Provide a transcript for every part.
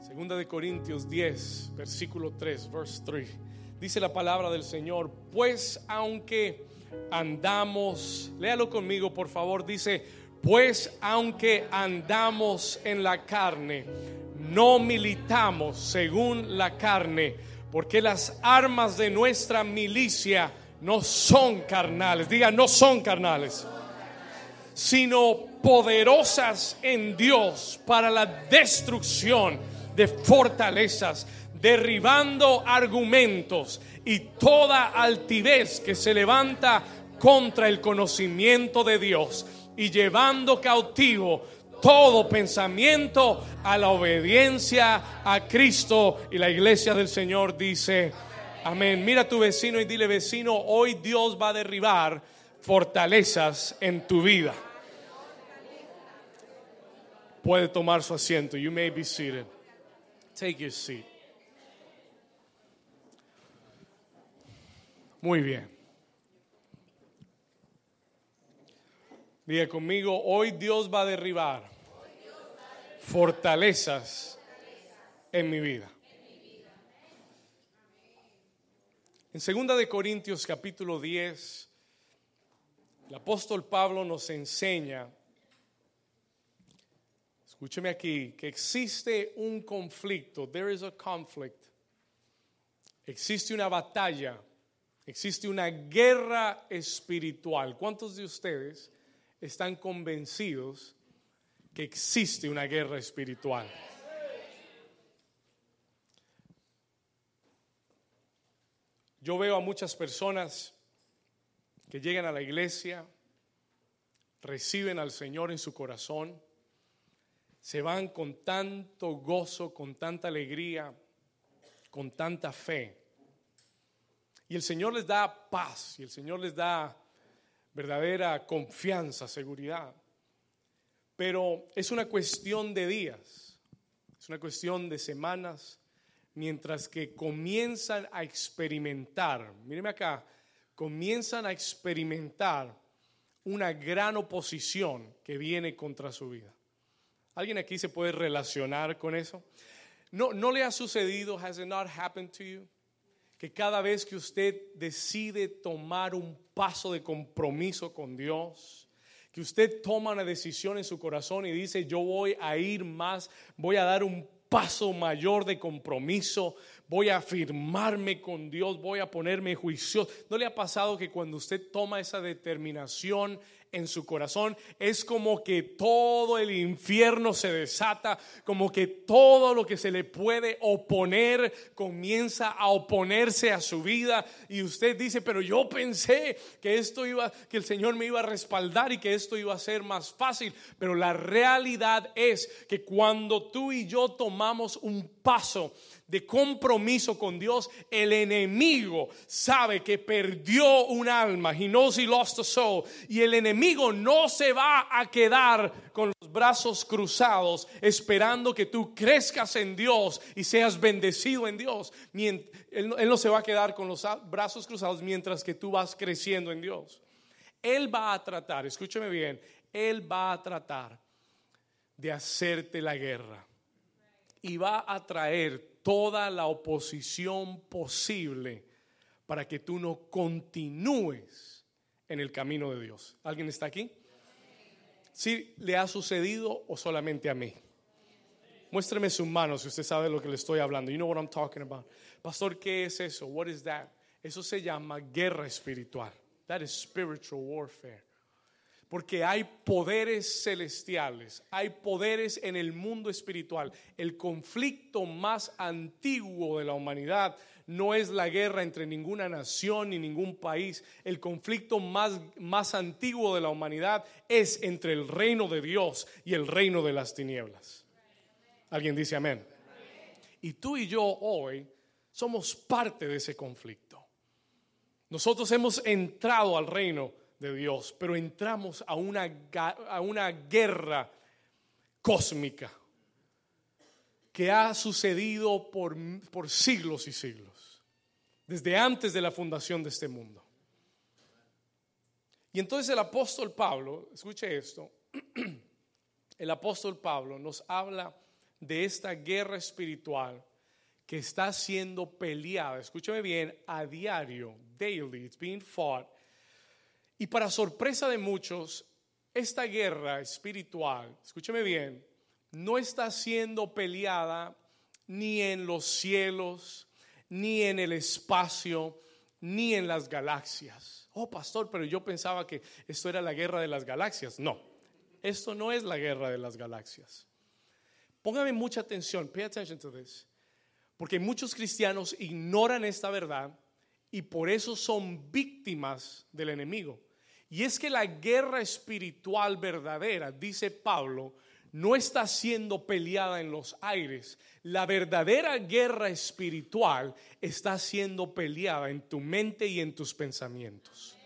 Segunda de Corintios 10, versículo 3, verse 3. Dice la palabra del Señor, pues aunque andamos, léalo conmigo por favor, dice, pues aunque andamos en la carne, no militamos según la carne, porque las armas de nuestra milicia no son carnales, diga, no son carnales, sino poderosas en Dios para la destrucción de fortalezas, derribando argumentos y toda altivez que se levanta contra el conocimiento de Dios y llevando cautivo todo pensamiento a la obediencia a Cristo. Y la iglesia del Señor dice, amén. Mira a tu vecino y dile, vecino, hoy Dios va a derribar fortalezas en tu vida. Puede tomar su asiento. You may be seated. Take your seat. Muy bien. Diga conmigo, hoy Dios va a derribar fortalezas en mi vida. En segunda de Corintios capítulo 10, el apóstol Pablo nos enseña, escúcheme aquí, que existe un conflicto, there is a conflict, existe una batalla, existe una guerra espiritual. ¿Cuántos de ustedes están convencidos que existe una guerra espiritual. Yo veo a muchas personas que llegan a la iglesia, reciben al Señor en su corazón, se van con tanto gozo, con tanta alegría, con tanta fe. Y el Señor les da paz y el Señor les da verdadera confianza, seguridad. Pero es una cuestión de días, es una cuestión de semanas, mientras que comienzan a experimentar, míreme acá, comienzan a experimentar una gran oposición que viene contra su vida. ¿Alguien aquí se puede relacionar con eso? ¿No, no le ha sucedido? ¿Has it not happened to you? que cada vez que usted decide tomar un paso de compromiso con Dios, que usted toma una decisión en su corazón y dice, yo voy a ir más, voy a dar un paso mayor de compromiso, voy a afirmarme con Dios, voy a ponerme juicio. ¿No le ha pasado que cuando usted toma esa determinación en su corazón, es como que todo el infierno se desata, como que todo lo que se le puede oponer comienza a oponerse a su vida. Y usted dice, pero yo pensé que esto iba, que el Señor me iba a respaldar y que esto iba a ser más fácil, pero la realidad es que cuando tú y yo tomamos un paso de compromiso con Dios, el enemigo sabe que perdió un alma. He knows he lost a soul. Y el enemigo no se va a quedar con los brazos cruzados esperando que tú crezcas en Dios y seas bendecido en Dios. Él no se va a quedar con los brazos cruzados mientras que tú vas creciendo en Dios. Él va a tratar, escúcheme bien, Él va a tratar de hacerte la guerra y va a traer toda la oposición posible para que tú no continúes en el camino de Dios. ¿Alguien está aquí? ¿Sí le ha sucedido o solamente a mí? Muéstreme su mano si usted sabe lo que le estoy hablando. You know what I'm talking about. Pastor, ¿qué es eso? What is that? Eso se llama guerra espiritual. That is spiritual warfare. Porque hay poderes celestiales, hay poderes en el mundo espiritual. El conflicto más antiguo de la humanidad no es la guerra entre ninguna nación ni ningún país. El conflicto más, más antiguo de la humanidad es entre el reino de Dios y el reino de las tinieblas. ¿Alguien dice amén? Y tú y yo hoy somos parte de ese conflicto. Nosotros hemos entrado al reino de Dios, pero entramos a una, a una guerra cósmica que ha sucedido por, por siglos y siglos, desde antes de la fundación de este mundo. Y entonces el apóstol Pablo, escuche esto, el apóstol Pablo nos habla de esta guerra espiritual que está siendo peleada, escúchame bien, a diario, daily, it's being fought. Y para sorpresa de muchos, esta guerra espiritual, escúchame bien, no está siendo peleada ni en los cielos, ni en el espacio, ni en las galaxias. Oh, pastor, pero yo pensaba que esto era la guerra de las galaxias. No, esto no es la guerra de las galaxias. Póngame mucha atención, pay attention to this. Porque muchos cristianos ignoran esta verdad y por eso son víctimas del enemigo. Y es que la guerra espiritual verdadera, dice Pablo, no está siendo peleada en los aires. La verdadera guerra espiritual está siendo peleada en tu mente y en tus pensamientos.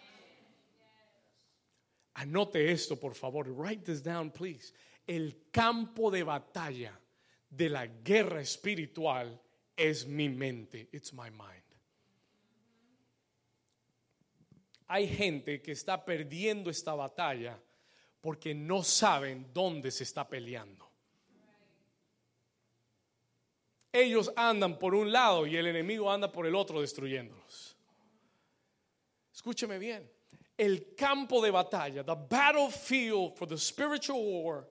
Anote esto, por favor. Write this down, please. El campo de batalla de la guerra espiritual es mi mente. It's my mind. Hay gente que está perdiendo esta batalla porque no saben dónde se está peleando. Ellos andan por un lado y el enemigo anda por el otro destruyéndolos. Escúcheme bien. El campo de batalla, the battlefield for the spiritual war,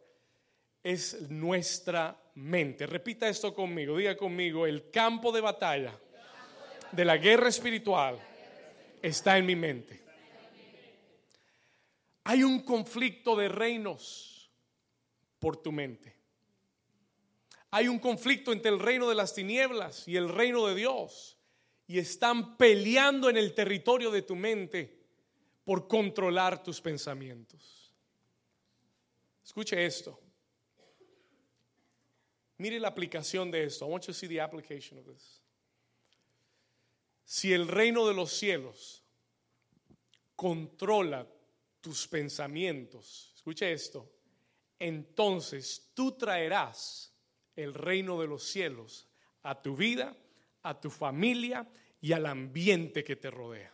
es nuestra mente. Repita esto conmigo, diga conmigo, el campo de batalla de la guerra espiritual está en mi mente. Hay un conflicto de reinos por tu mente. Hay un conflicto entre el reino de las tinieblas y el reino de Dios. Y están peleando en el territorio de tu mente por controlar tus pensamientos. Escuche esto. Mire la aplicación de esto. I want you to see the application of this. Si el reino de los cielos controla tus pensamientos, escuche esto, entonces tú traerás el reino de los cielos a tu vida, a tu familia y al ambiente que te rodea.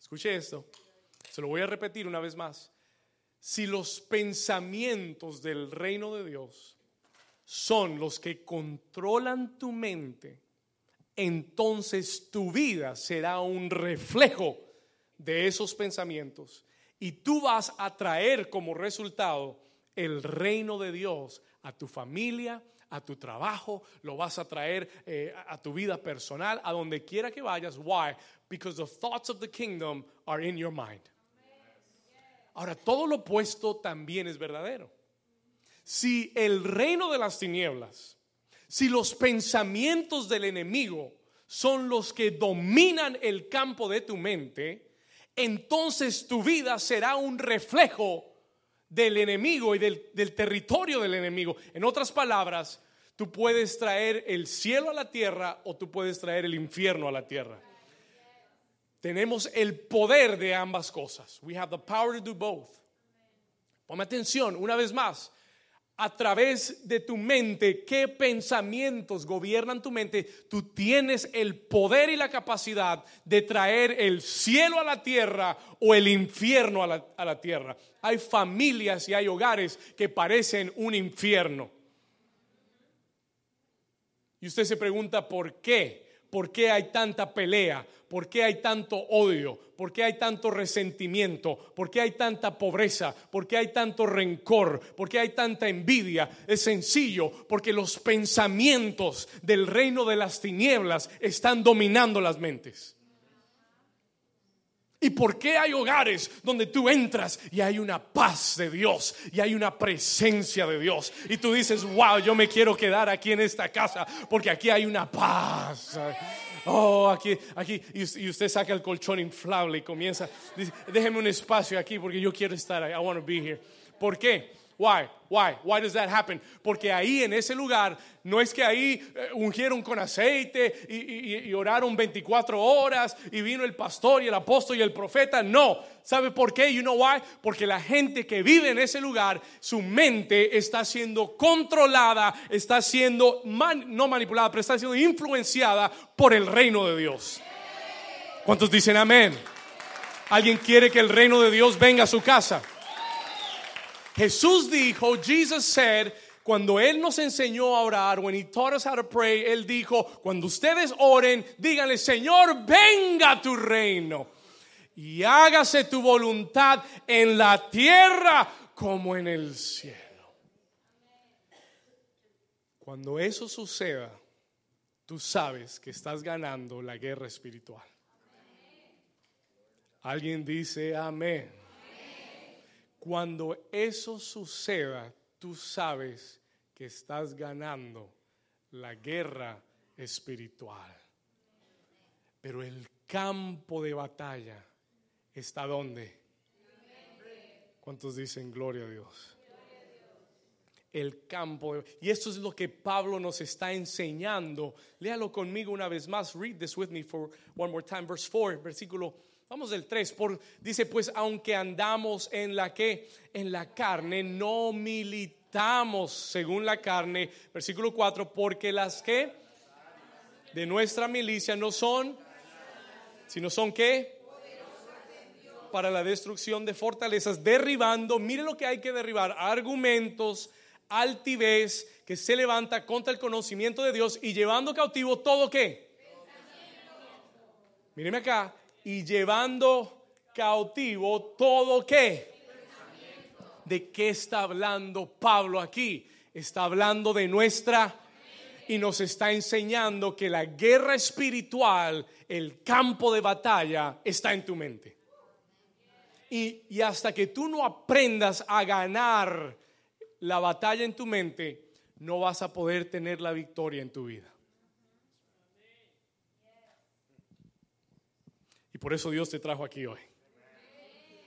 Escuche esto, se lo voy a repetir una vez más. Si los pensamientos del reino de Dios son los que controlan tu mente, entonces tu vida será un reflejo de esos pensamientos y tú vas a traer como resultado el reino de Dios a tu familia, a tu trabajo, lo vas a traer eh, a tu vida personal, a donde quiera que vayas. Why? Because the thoughts of the kingdom are in your mind. Ahora, todo lo opuesto también es verdadero. Si el reino de las tinieblas, si los pensamientos del enemigo son los que dominan el campo de tu mente, entonces tu vida será un reflejo del enemigo y del, territorio del enemigo. En otras palabras, tú puedes traer el cielo a la tierra o tú puedes traer el infierno a la tierra. Tenemos el poder de ambas cosas. We have the power to do both. Ponme atención, una vez más a través de tu mente, qué pensamientos gobiernan tu mente, tú tienes el poder y la capacidad de traer el cielo a la tierra o el infierno a la, a la tierra. Hay familias y hay hogares que parecen un infierno. Y usted se pregunta por qué. ¿Por qué hay tanta pelea? ¿Por qué hay tanto odio? ¿Por qué hay tanto resentimiento? ¿Por qué hay tanta pobreza? ¿Por qué hay tanto rencor? ¿Por qué hay tanta envidia? Es sencillo, porque los pensamientos del reino de las tinieblas están dominando las mentes. ¿Y por qué hay hogares donde tú entras y hay una paz de Dios y hay una presencia de Dios? Y tú dices, wow, yo me quiero quedar aquí en esta casa porque aquí hay una paz. Oh, aquí, aquí, y usted saca el colchón inflable y comienza, déjeme un espacio aquí porque yo quiero estar. I want to be here. ¿Por qué? Why? Why? Why does that happen? Porque ahí en ese lugar no es que ahí eh, ungieron con aceite y, oraron 24 horas y vino el pastor y el apóstol y el profeta. No. ¿Sabe por qué? You know why? Porque la gente que vive en ese lugar, su mente está siendo controlada, está siendo no manipulada, pero está siendo influenciada por el reino de Dios. ¿Cuántos dicen amén? ¿Alguien quiere que el reino de Dios venga a su casa? Jesús dijo, Jesus said, Cuando Él nos enseñó a orar, when He taught us how to pray, Él dijo, cuando ustedes oren, díganle, Señor, venga tu reino y hágase tu voluntad en la tierra como en el cielo. Cuando eso suceda, tú sabes que estás ganando la guerra espiritual. Alguien dice amén. Cuando eso suceda, tú sabes que estás ganando la guerra espiritual. Pero el campo de batalla está donde. ¿Cuántos dicen gloria a Dios? El campo. Y esto es lo que Pablo nos está enseñando. Léalo conmigo una vez más. Read this with me for one more time. Verse 4, versículo Vamos del 3, por, dice, pues aunque andamos en la que, en la carne, no militamos según la carne, versículo 4, porque las que de nuestra milicia no son, sino son qué? Para la destrucción de fortalezas, derribando, mire lo que hay que derribar, argumentos, altivez que se levanta contra el conocimiento de Dios y llevando cautivo todo qué. Míreme acá, y llevando cautivo todo qué. ¿De qué está hablando Pablo aquí? Está hablando de nuestra y nos está enseñando que la guerra espiritual, el campo de batalla, está en tu mente. Y, y, hasta que tú no aprendas a ganar la batalla en tu mente, no vas a poder tener la victoria en tu vida. Por eso Dios te trajo aquí hoy.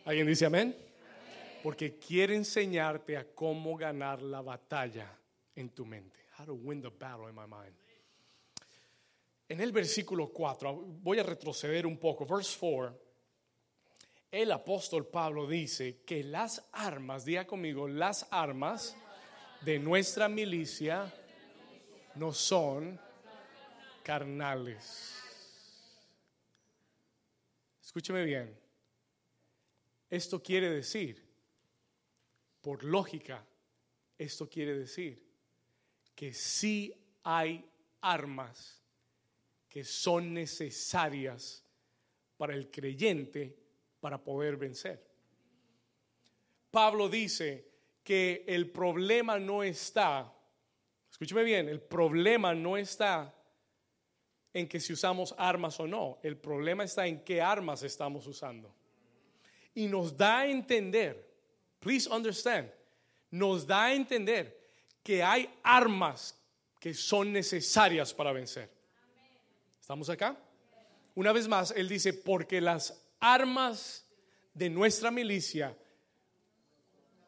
¿Alguien dice amén? Porque quiere enseñarte a cómo ganar la batalla en tu mente. How to win the battle in my mind. En el versículo 4, voy a retroceder un poco. Verse 4, el apóstol Pablo dice que las armas, diga conmigo, las armas de nuestra milicia no son carnales Escúcheme bien. Esto quiere decir, por lógica, esto quiere decir que sí hay armas que son necesarias para el creyente para poder vencer. Pablo dice que el problema no está, escúcheme bien, el problema no está en que si usamos armas o no. El problema está en qué armas estamos usando. Y nos da a entender, please understand, nos da a entender que hay armas que son necesarias para vencer. ¿Estamos acá? Una vez más, él dice, porque las armas de nuestra milicia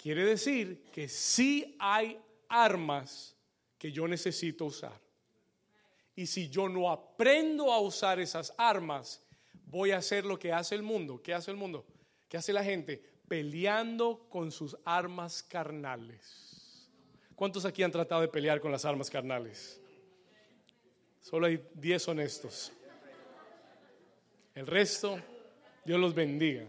quiere decir que sí hay armas que yo necesito usar. Y si yo no aprendo a usar esas armas, voy a hacer lo que hace el mundo. ¿Qué hace el mundo? ¿Qué hace la gente? Peleando con sus armas carnales. ¿Cuántos aquí han tratado de pelear con las armas carnales? Solo hay 10 honestos. El resto, Dios los bendiga.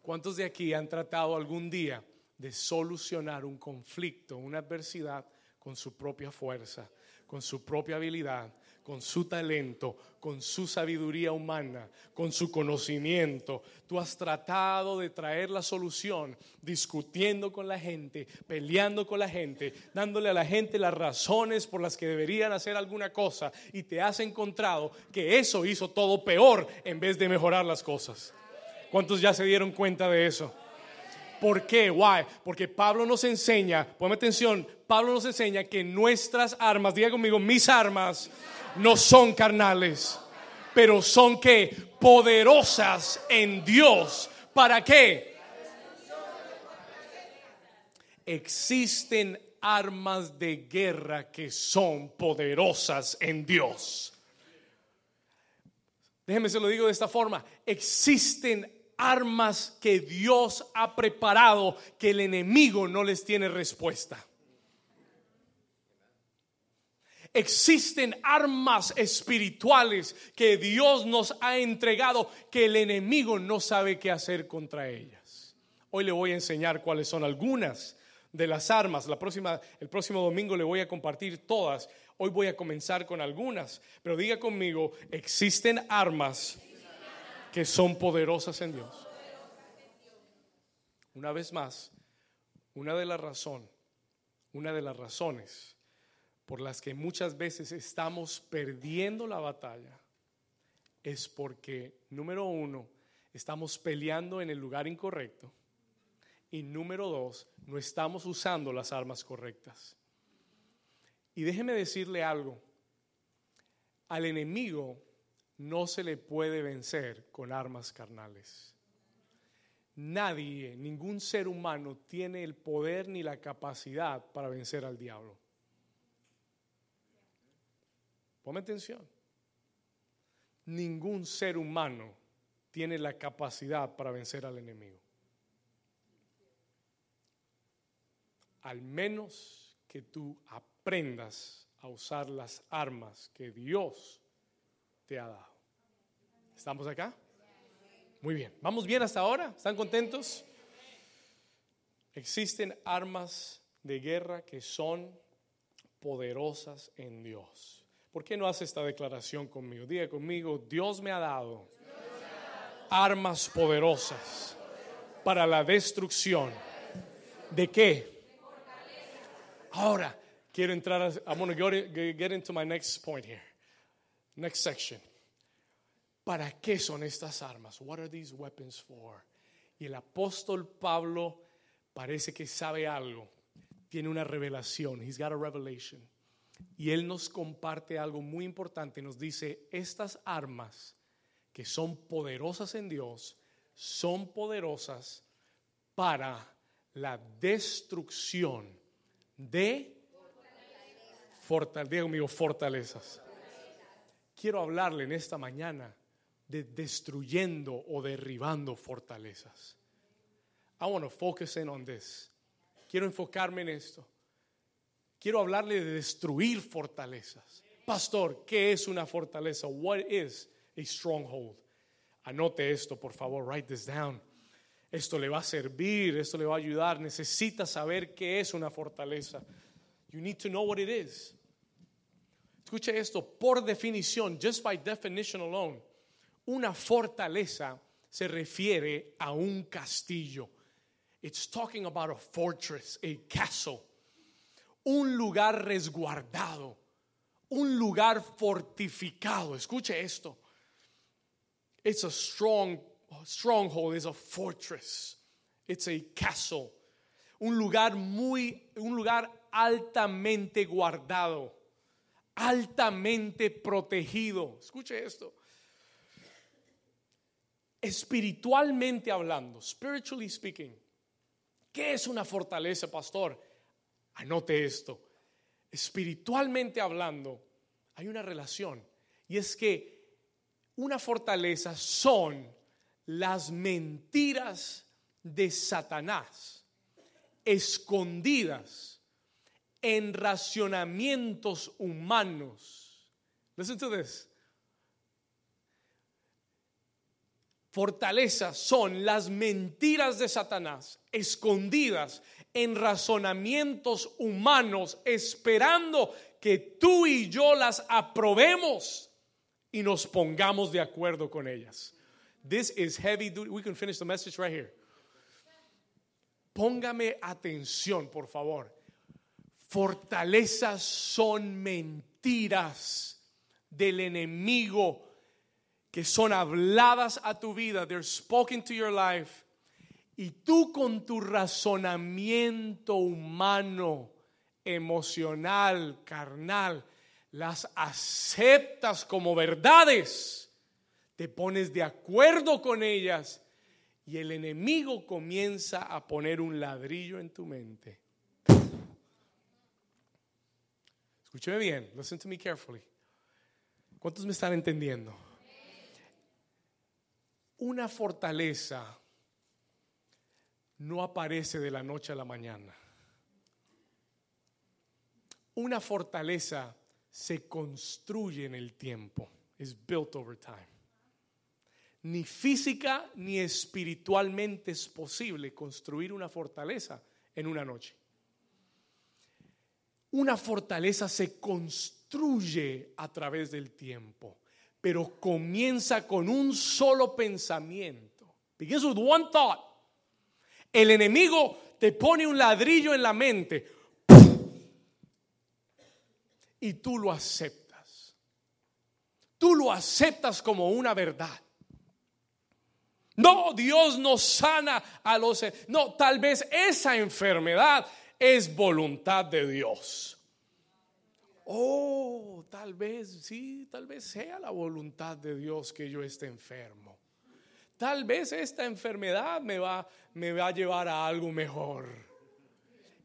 ¿Cuántos de aquí han tratado algún día de solucionar un conflicto, una adversidad con su propia fuerza? Con su propia habilidad, con su talento, con su sabiduría humana, con su conocimiento. Tú has tratado de traer la solución discutiendo con la gente, peleando con la gente, dándole a la gente las razones por las que deberían hacer alguna cosa y te has encontrado que eso hizo todo peor en vez de mejorar las cosas. ¿Cuántos ya se dieron cuenta de eso? ¿Por qué? Why? Porque Pablo nos enseña, ponme atención, Pablo nos enseña que nuestras armas, diga conmigo, mis armas no son carnales, pero son que poderosas en Dios. ¿Para qué? Existen armas de guerra que son poderosas en Dios. Déjeme se lo digo de esta forma. Existen armas que Dios ha preparado que el enemigo no les tiene respuesta. Existen armas espirituales que Dios nos ha entregado que el enemigo no sabe qué hacer contra ellas. Hoy le voy a enseñar cuáles son algunas de las armas. La próxima, el próximo domingo le voy a compartir todas. Hoy voy a comenzar con algunas, pero diga conmigo, existen armas que son poderosas en Dios. Una vez más, una de las razones, una de las razones por las que muchas veces estamos perdiendo la batalla es porque, número uno, estamos peleando en el lugar incorrecto y número dos, no estamos usando las armas correctas. Y déjeme decirle algo, al enemigo no se le puede vencer con armas carnales. Nadie, ningún ser humano tiene el poder ni la capacidad para vencer al diablo. Ponme atención. Ningún ser humano tiene la capacidad para vencer al enemigo. Al menos que tú aprendas a usar las armas que Dios te ha dado. ¿Estamos acá? Muy bien. ¿Vamos bien hasta ahora? ¿Están contentos? Existen armas de guerra que son poderosas en Dios. ¿Por qué no hace esta declaración conmigo? Diga conmigo, Dios me ha dado armas poderosas para la destrucción. ¿De qué? Ahora, quiero entrar, a, I'm going to get into my next point here. Next section. ¿Para qué son estas armas? What are these weapons for? Y el apóstol Pablo parece que sabe algo. Tiene una revelación. He's got a revelation. Y Él nos comparte algo muy importante. Nos dice, estas armas que son poderosas en Dios, son poderosas para la destrucción de fortalezas. fortalezas. Quiero hablarle en esta mañana de destruyendo o derribando fortalezas. I want to focus in on this. Quiero enfocarme en esto. Quiero hablarle de destruir fortalezas. Pastor, ¿qué es una fortaleza? What is a stronghold? Anote esto, por favor, write this down. Esto le va a servir, esto le va a ayudar. Necesita saber qué es una fortaleza. You need to know what it is. Escuche esto, por definición, just by definition alone, una fortaleza se refiere a un castillo. It's talking about a fortress, a castle un lugar resguardado, un lugar fortificado. Escuche esto. It's a strong stronghold, it's a fortress, it's a castle. Un lugar muy, un lugar altamente guardado, altamente protegido. Escuche esto. Espiritualmente hablando, spiritually speaking, ¿qué es una fortaleza, pastor? Anote esto. Espiritualmente hablando, hay una relación. Y es que una fortaleza son las mentiras de Satanás escondidas en racionamientos humanos. Listen to this. Fortalezas son las mentiras de Satanás escondidas en razonamientos humanos, esperando que tú y yo las aprobemos y nos pongamos de acuerdo con ellas. This is heavy duty. We can finish the message right here. Póngame atención, por favor. Fortalezas son mentiras del enemigo que son habladas a tu vida. They're spoken to your life y tú con tu razonamiento humano, emocional, carnal, las aceptas como verdades, te pones de acuerdo con ellas y el enemigo comienza a poner un ladrillo en tu mente. Escúcheme bien, listen to me carefully. ¿Cuántos me están entendiendo? Una fortaleza no aparece de la noche a la mañana. Una fortaleza se construye en el tiempo. Is built over time. Ni física ni espiritualmente es posible construir una fortaleza en una noche. Una fortaleza se construye a través del tiempo, pero comienza con un solo pensamiento. Begins with one thought. El enemigo te pone un ladrillo en la mente y tú lo aceptas. Tú lo aceptas como una verdad. No, Dios no sana a los... No, tal vez esa enfermedad es voluntad de Dios. Oh, tal vez, sí, tal vez sea la voluntad de Dios que yo esté enfermo. Tal vez esta enfermedad me va, me va a llevar a algo mejor.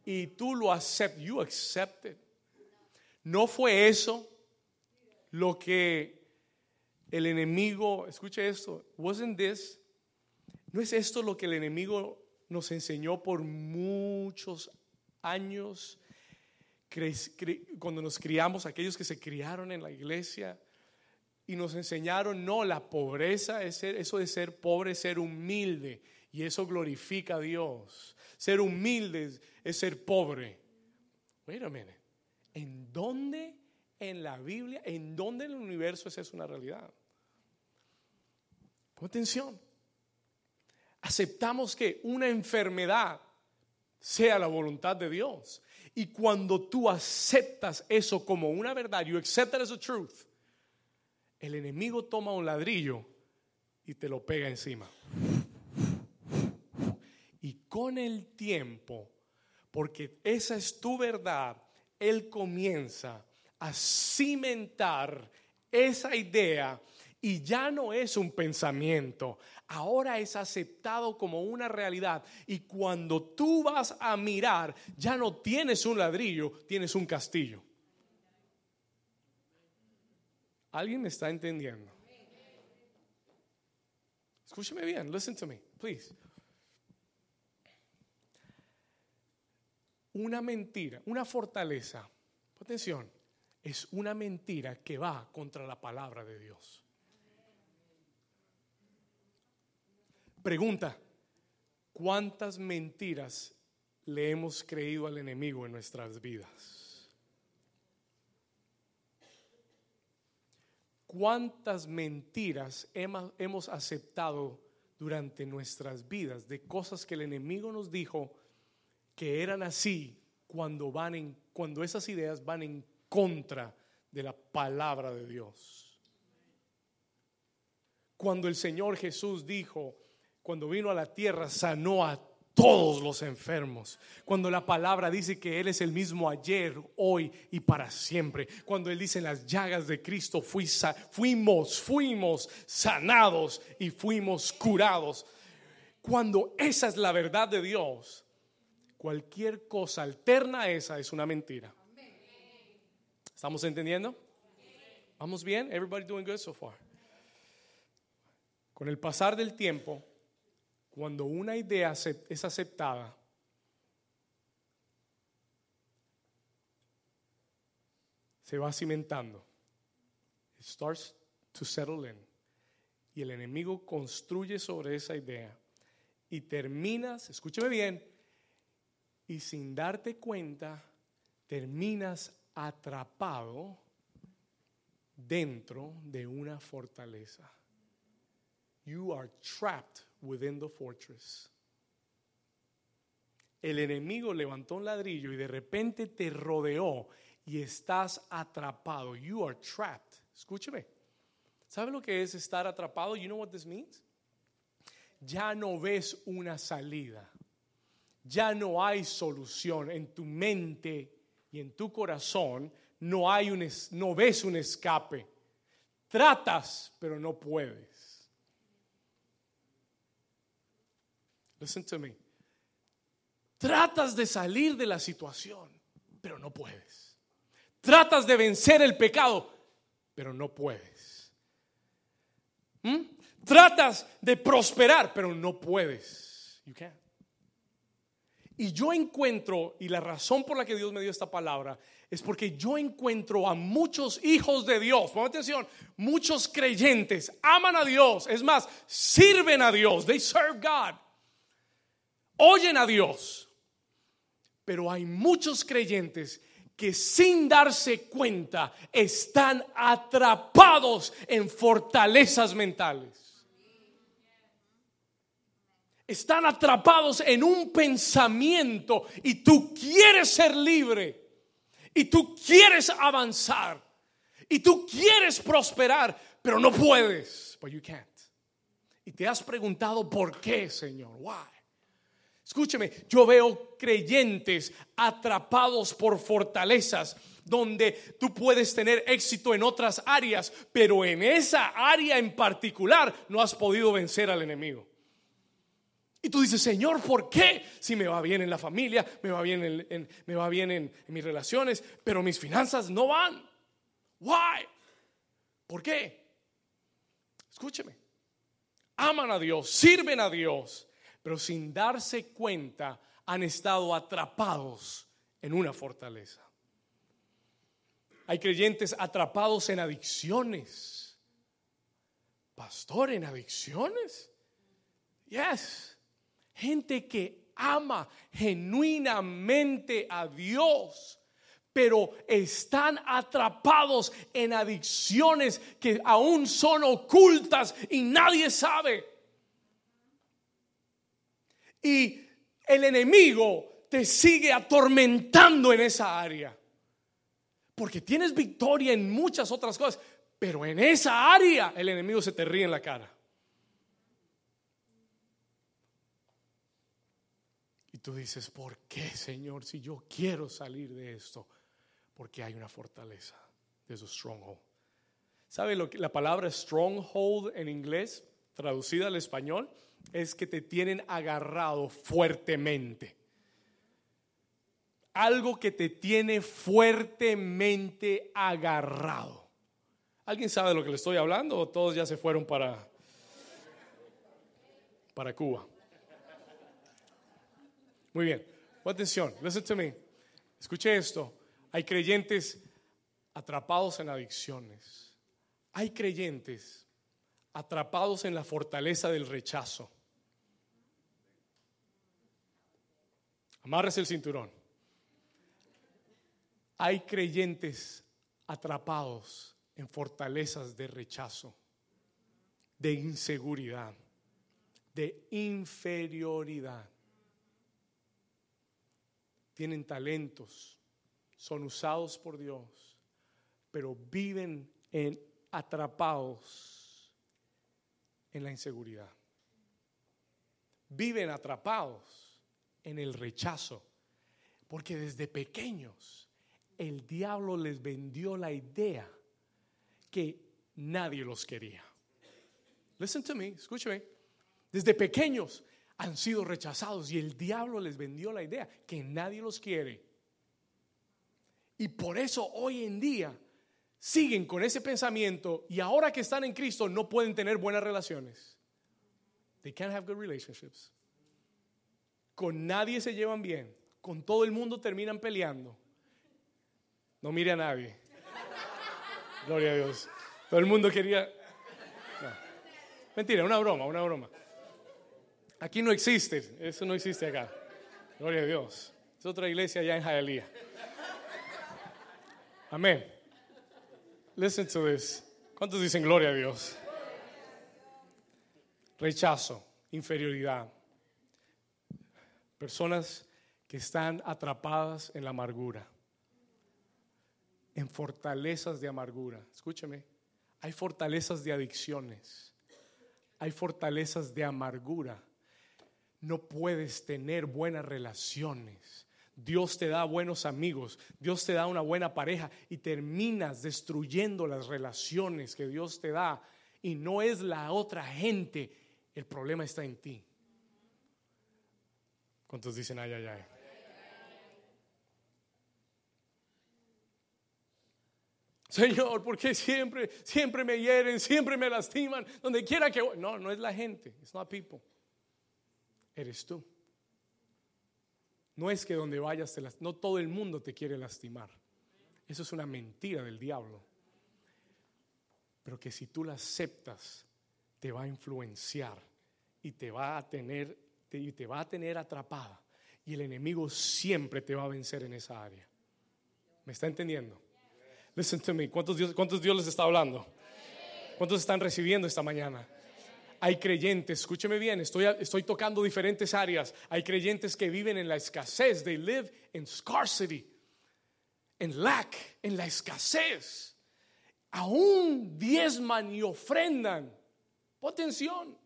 Y tú lo aceptas, you accept it. No fue eso lo que el enemigo, escuche esto, wasn't this, no es esto lo que el enemigo nos enseñó por muchos años cuando nos criamos, aquellos que se criaron en la iglesia y nos enseñaron, no, la pobreza es eso de ser pobre ser humilde y eso glorifica a Dios. Ser humilde es, ser pobre. Wait a minute. ¿En dónde en la Biblia, en dónde en el universo esa es una realidad? Pon atención. Aceptamos que una enfermedad sea la voluntad de Dios. Y cuando tú aceptas eso como una verdad, you accept it as a truth, el enemigo toma un ladrillo y te lo pega encima. Y con el tiempo, porque esa es tu verdad, él comienza a cimentar esa idea y ya no es un pensamiento, ahora es aceptado como una realidad. Y cuando tú vas a mirar, ya no tienes un ladrillo, tienes un castillo. ¿Alguien está entendiendo? Escúcheme bien, listen to me, please. Una mentira, una fortaleza, atención, es una mentira que va contra la palabra de Dios. Pregunta, ¿cuántas mentiras le hemos creído al enemigo en nuestras vidas? ¿Cuántas mentiras hemos aceptado durante nuestras vidas de cosas que el enemigo nos dijo que eran así cuando van en cuando esas ideas van en contra de la palabra de Dios? Cuando el Señor Jesús dijo, cuando vino a la tierra, sanó a todos los enfermos. Cuando la palabra dice que Él es el mismo ayer, hoy y para siempre. Cuando Él dice en las llagas de Cristo fuimos, fuimos sanados y fuimos curados. Cuando esa es la verdad de Dios, cualquier cosa alterna a esa es una mentira. ¿Estamos entendiendo? ¿Vamos bien? Everybody doing good so far. Con el pasar del tiempo, cuando una idea es aceptada, se va cimentando. It starts to settle in. Y el enemigo construye sobre esa idea. Y terminas, escúcheme bien, y sin darte cuenta, terminas atrapado dentro de una fortaleza. You are trapped within the fortress. El enemigo levantó un ladrillo y de repente te rodeó y estás atrapado. You are trapped. Escúcheme. ¿Sabe lo que es estar atrapado? You know what this means? Ya no ves una salida. Ya no hay solución en tu mente y en tu corazón. No hay un no ves un escape. Tratas, pero no puedes. Listen to me. Tratas de salir de la situación, pero no puedes. Tratas de vencer el pecado, pero no puedes. ¿Mm? Tratas de prosperar, pero no puedes. You. Y yo encuentro, y la razón por la que Dios me dio esta palabra, es porque yo encuentro a muchos hijos de Dios, pon atención, muchos creyentes aman a Dios, es más, sirven a Dios, they serve God oyen a Dios. Pero hay muchos creyentes que sin darse cuenta están atrapados en fortalezas mentales. Están atrapados en un pensamiento y tú quieres ser libre y tú quieres avanzar y tú quieres prosperar, pero no puedes. But you can't. Y te has preguntado por qué, Señor. Escúcheme, yo veo creyentes atrapados por fortalezas donde tú puedes tener éxito en otras áreas, pero en esa área en particular no has podido vencer al enemigo. Y tú dices, Señor, ¿por qué? Si me va bien en la familia, me va bien en, me va bien en, en mis relaciones, pero mis finanzas no van. Why? ¿Por qué? Escúcheme. Aman a Dios, sirven a Dios, pero sin darse cuenta han estado atrapados en una fortaleza. Hay creyentes atrapados en adicciones. Pastor, en adicciones. Yes. Gente que ama genuinamente a Dios, pero están atrapados en adicciones que aún son ocultas y nadie sabe. Y el enemigo te sigue atormentando en esa área. Porque tienes victoria en muchas otras cosas, pero en esa área el enemigo se te ríe en la cara. Y tú dices, ¿por qué, Señor, si yo quiero salir de esto? Porque hay una fortaleza. de a stronghold. ¿Sabe lo que la palabra stronghold en inglés, traducida al español, es que te tienen agarrado fuertemente? Algo que te tiene fuertemente agarrado. ¿Alguien sabe de lo que le estoy hablando o todos ya se fueron para para Cuba? Muy bien. Atención, listen to me. Escuche esto. Hay creyentes atrapados en adicciones. Hay creyentes atrapados en la fortaleza del rechazo. Amarres el cinturón. Hay creyentes atrapados en fortalezas de rechazo, de inseguridad, de inferioridad. Tienen talentos, son usados por Dios, pero viven en, atrapados en la inseguridad. Viven atrapados en el rechazo, porque desde pequeños el diablo les vendió la idea que nadie los quería. Listen to me, escúcheme. Desde pequeños han sido rechazados y el diablo les vendió la idea que nadie los quiere. Y por eso hoy en día siguen con ese pensamiento y ahora que están en Cristo no pueden tener buenas relaciones. They can't have good relationships. Con nadie se llevan bien. Con todo el mundo terminan peleando. No mire a nadie. Gloria a Dios. Todo el mundo quería. Mentira, una broma, una broma. Aquí no existe, eso no existe acá. Gloria a Dios. Es otra iglesia allá en Jaelía. Amén. Listen to this. ¿Cuántos dicen gloria a Dios? Rechazo, inferioridad. Personas que están atrapadas en la amargura, en fortalezas de amargura. Escúcheme, hay fortalezas de adicciones, hay fortalezas de amargura. No puedes tener buenas relaciones Dios te da buenos amigos, Dios te da una buena pareja y terminas destruyendo las relaciones que Dios te da y no es la otra gente, el problema está en ti. ¿Cuántos dicen ay, ay, ay? Señor, ¿por qué siempre, siempre me hieren, siempre me lastiman, donde quiera que... No, no es la gente, it's not people. Eres tú. No es que donde vayas, no todo el mundo te quiere lastimar. Eso es una mentira del diablo. Pero que si tú la aceptas, te va a influenciar y te va a tener, y te va a tener atrapada. Y el enemigo siempre te va a vencer en esa área. ¿Me está entendiendo? Listen to me. ¿Cuántos Dios, cuántos Dios les está hablando? ¿Cuántos están recibiendo esta mañana? Hay creyentes, escúcheme bien, estoy, estoy tocando diferentes áreas. Hay creyentes que viven en la escasez. They live in scarcity, en lack, en la escasez. Aún diezman y ofrendan. Atención.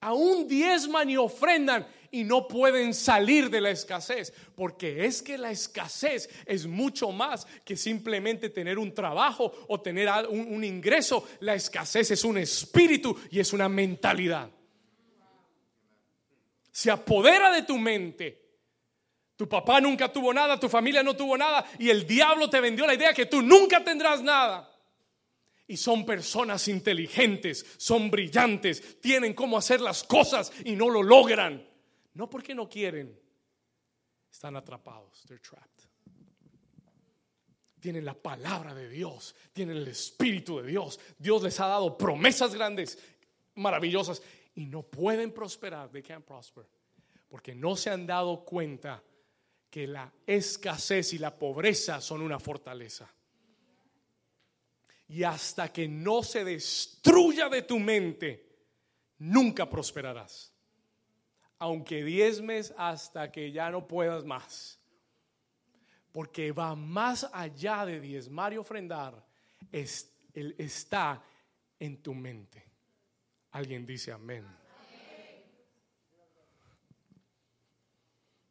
Aún diezman y ofrendan y no pueden salir de la escasez, porque es que la escasez es mucho más que simplemente tener un trabajo o tener un, ingreso. La escasez es un espíritu y es una mentalidad. Se apodera de tu mente. Tu papá nunca tuvo nada, tu familia no tuvo nada y el diablo te vendió la idea que tú nunca tendrás nada y son personas inteligentes, son brillantes, tienen cómo hacer las cosas y no lo logran. No porque no quieren, están atrapados, they're trapped. Tienen la palabra de Dios, tienen el Espíritu de Dios. Dios les ha dado promesas grandes, maravillosas y no pueden prosperar, they can't prosper, porque no se han dado cuenta que la escasez y la pobreza son una fortaleza. Y hasta que no se destruya de tu mente, nunca prosperarás. Aunque diezmes hasta que ya no puedas más. Porque va más allá de diezmar y ofrendar. está en tu mente. Alguien dice amén.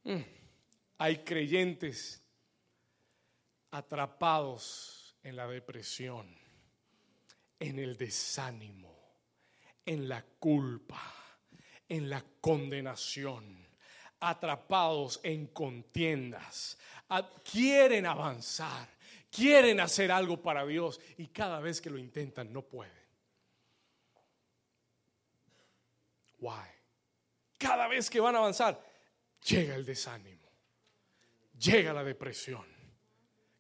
Mm. Hay creyentes atrapados en la depresión en el desánimo, en la culpa, en la condenación, atrapados en contiendas, quieren avanzar, quieren hacer algo para Dios y cada vez que lo intentan no pueden. Why? Cada vez que van a avanzar, llega el desánimo, llega la depresión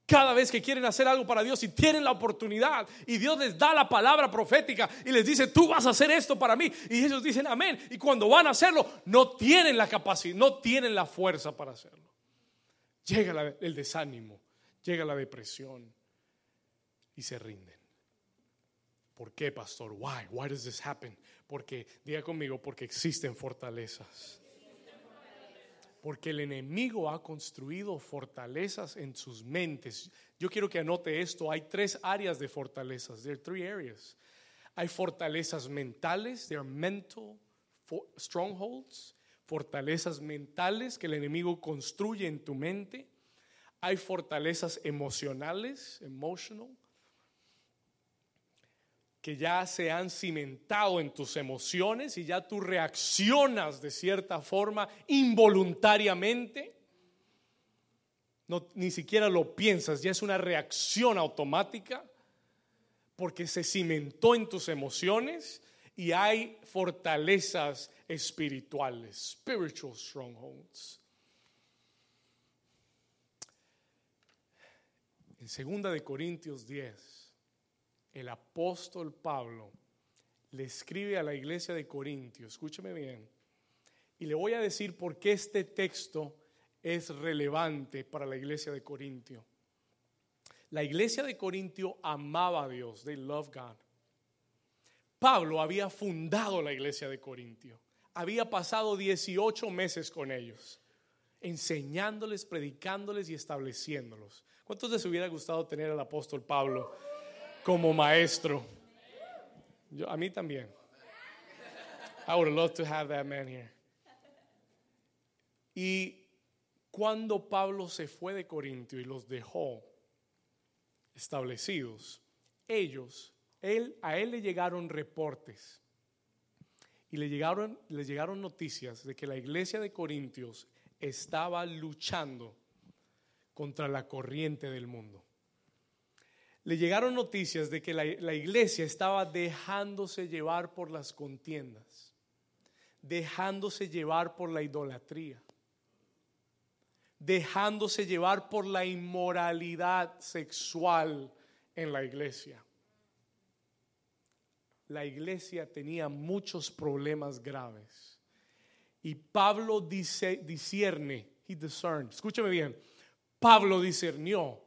cada vez que quieren hacer algo para Dios y tienen la oportunidad y Dios les da la palabra profética y les dice, tú vas a hacer esto para mí. Y ellos dicen, amén. Y cuando van a hacerlo, no tienen la capacidad, no tienen la fuerza para hacerlo. Llega el desánimo, llega la depresión y se rinden. ¿Por qué, pastor? Why? Why does this happen? Porque, diga conmigo, porque existen fortalezas. Porque el enemigo ha construido fortalezas en sus mentes. Yo quiero que anote esto. Hay tres áreas de fortalezas. There are three areas. Hay fortalezas mentales. There are mental strongholds. Fortalezas mentales que el enemigo construye en tu mente. Hay fortalezas emocionales, emotional que ya se han cimentado en tus emociones y ya tú reaccionas de cierta forma involuntariamente. No, ni siquiera lo piensas, ya es una reacción automática porque se cimentó en tus emociones y hay fortalezas espirituales, spiritual strongholds. En segunda de Corintios 10 el apóstol Pablo le escribe a la iglesia de Corintio, escúcheme bien, y le voy a decir por qué este texto es relevante para la iglesia de Corintio. La iglesia de Corintio amaba a Dios, they love God. Pablo había fundado la iglesia de Corintio, había pasado 18 meses con ellos, enseñándoles, predicándoles y estableciéndolos. ¿Cuántos les hubiera gustado tener al apóstol Pablo? Como maestro. Yo, a mí también. I would love to have that man here. Y cuando Pablo se fue de Corintio y los dejó establecidos, ellos, él, a él le llegaron reportes y le llegaron, le llegaron noticias de que la iglesia de Corintios estaba luchando contra la corriente del mundo le llegaron noticias de que la, iglesia estaba dejándose llevar por las contiendas, dejándose llevar por la idolatría, dejándose llevar por la inmoralidad sexual en la iglesia. La iglesia tenía muchos problemas graves. Y Pablo dice, he discerned, escúchame bien, Pablo discernió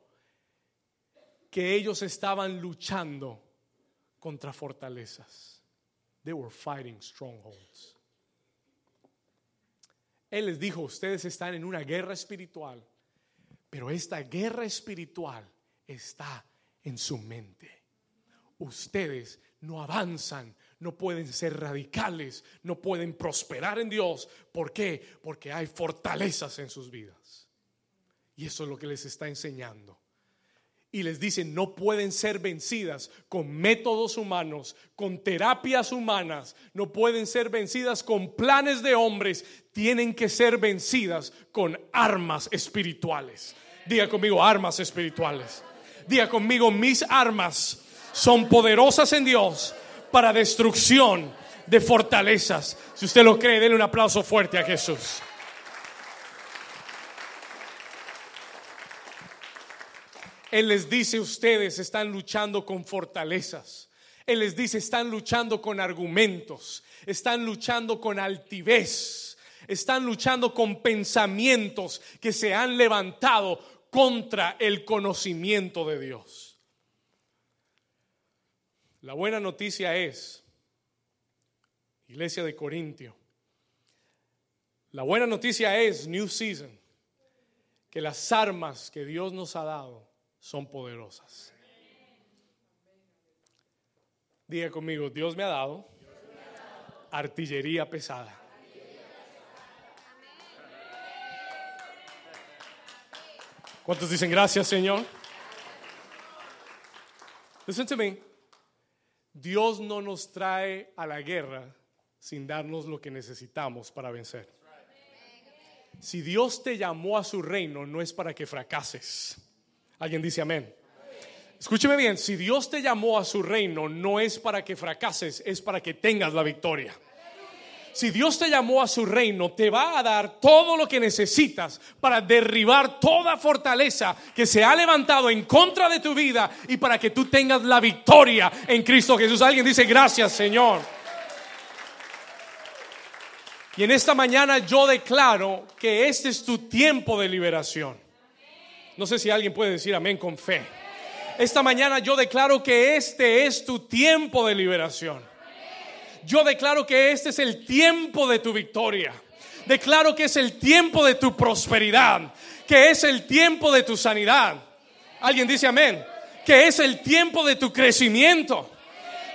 que ellos estaban luchando contra fortalezas. They were fighting strongholds. Él les dijo, ustedes están en una guerra espiritual, pero esta guerra espiritual está en su mente. Ustedes no avanzan, no pueden ser radicales, no pueden prosperar en Dios. ¿Por qué? Porque hay fortalezas en sus vidas. Y eso es lo que les está enseñando y les dicen no pueden ser vencidas con métodos humanos, con terapias humanas, no pueden ser vencidas con planes de hombres, tienen que ser vencidas con armas espirituales. Diga conmigo, armas espirituales. Diga conmigo, mis armas son poderosas en Dios para destrucción de fortalezas. Si usted lo cree, denle un aplauso fuerte a Jesús. Él les dice, ustedes están luchando con fortalezas. Él les dice, están luchando con argumentos, están luchando con altivez, están luchando con pensamientos que se han levantado contra el conocimiento de Dios. La buena noticia es, iglesia de Corintio, la buena noticia es, New Season, que las armas que Dios nos ha dado son poderosas. Diga conmigo, Dios me ha dado artillería pesada. ¿Cuántos dicen gracias, Señor? Listen to me. Dios no nos trae a la guerra sin darnos lo que necesitamos para vencer. Si Dios te llamó a su reino, no es para que fracases. Alguien dice amén. Escúcheme bien, si Dios te llamó a su reino, no es para que fracases, es para que tengas la victoria. Si Dios te llamó a su reino, te va a dar todo lo que necesitas para derribar toda fortaleza que se ha levantado en contra de tu vida y para que tú tengas la victoria en Cristo Jesús. Alguien dice, gracias Señor. Y en esta mañana yo declaro que este es tu tiempo de liberación. No sé si alguien puede decir amén con fe. Esta mañana yo declaro que este es tu tiempo de liberación. Yo declaro que este es el tiempo de tu victoria. Declaro que es el tiempo de tu prosperidad, que es el tiempo de tu sanidad. Alguien dice amén. Que es el tiempo de tu crecimiento,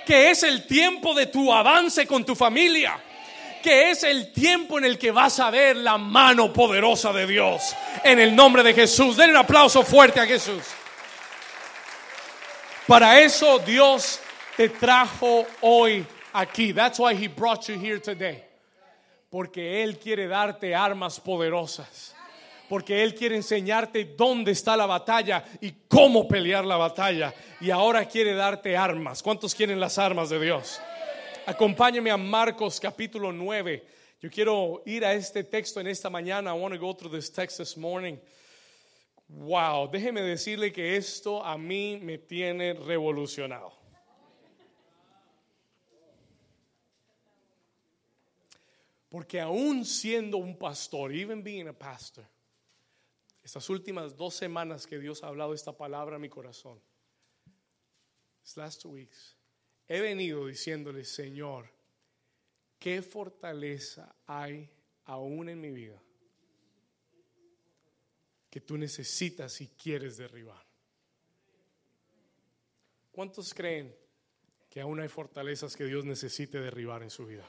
que es el tiempo de tu avance con tu familia que es el tiempo en el que vas a ver la mano poderosa de Dios. En el nombre de Jesús. Den un aplauso fuerte a Jesús. Para eso Dios te trajo hoy aquí. That's why he brought you here today. Porque Él quiere darte armas poderosas. Porque Él quiere enseñarte dónde está la batalla y cómo pelear la batalla. Y ahora quiere darte armas. ¿Cuántos quieren las armas de Dios? Acompáñeme a Marcos capítulo 9. Yo quiero ir a este texto en esta mañana. I want to go through this text this morning. Wow, déjeme decirle que esto a mí me tiene revolucionado. Porque aún siendo un pastor, even being a pastor, estas últimas dos semanas que Dios ha hablado esta palabra a mi corazón, these last two weeks, he venido diciéndole, Señor, ¿qué fortaleza hay aún en mi vida que tú necesitas y quieres derribar? ¿Cuántos creen que aún hay fortalezas que Dios necesite derribar en su vida?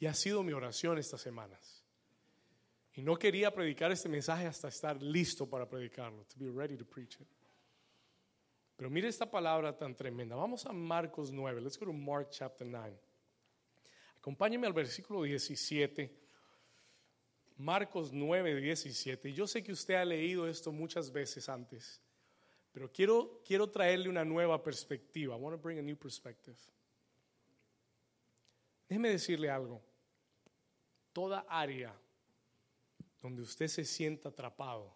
Y ha sido mi oración estas semanas. Y no quería predicar este mensaje hasta estar listo para predicarlo, to be ready to preach it. Pero mire esta palabra tan tremenda. Vamos a Marcos 9. Let's go to Mark chapter 9. Acompáñeme al versículo 17. Marcos 9, 17. Yo sé que usted ha leído esto muchas veces antes, pero quiero, quiero traerle una nueva perspectiva. I want to bring a new perspective. Déjeme decirle algo. Toda área donde usted se sienta atrapado,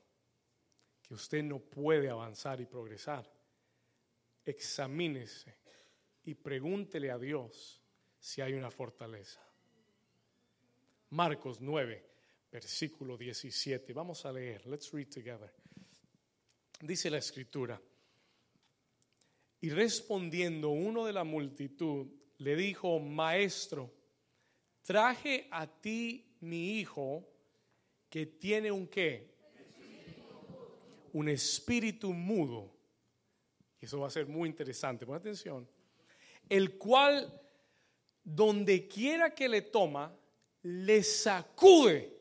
que usted no puede avanzar y progresar, examínese y pregúntele a Dios si hay una fortaleza. Marcos 9, versículo 17. Vamos a leer. Let's read together. Dice la escritura. Y respondiendo uno de la multitud, le dijo, maestro, traje a ti mi hijo que tiene un qué? Un espíritu mudo. Eso va a ser muy interesante. Pon atención. El cual, donde quiera que le toma, le sacude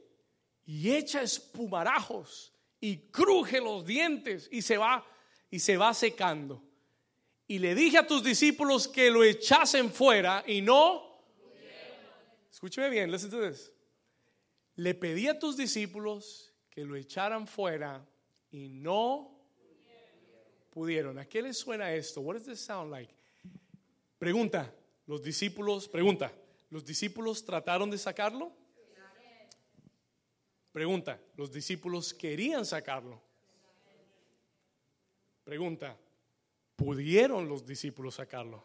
y echa espumarajos y cruje los dientes y se va y se va secando. Y le dije a tus discípulos que lo echasen fuera y no. Escúcheme bien, listen to. Le pedí a tus discípulos que lo echaran fuera y no pudieron. ¿A qué les suena esto? What does this sound like? Pregunta, los discípulos, pregunta, ¿los discípulos trataron de sacarlo? Pregunta, ¿los discípulos querían sacarlo? Pregunta, ¿pudieron los discípulos sacarlo?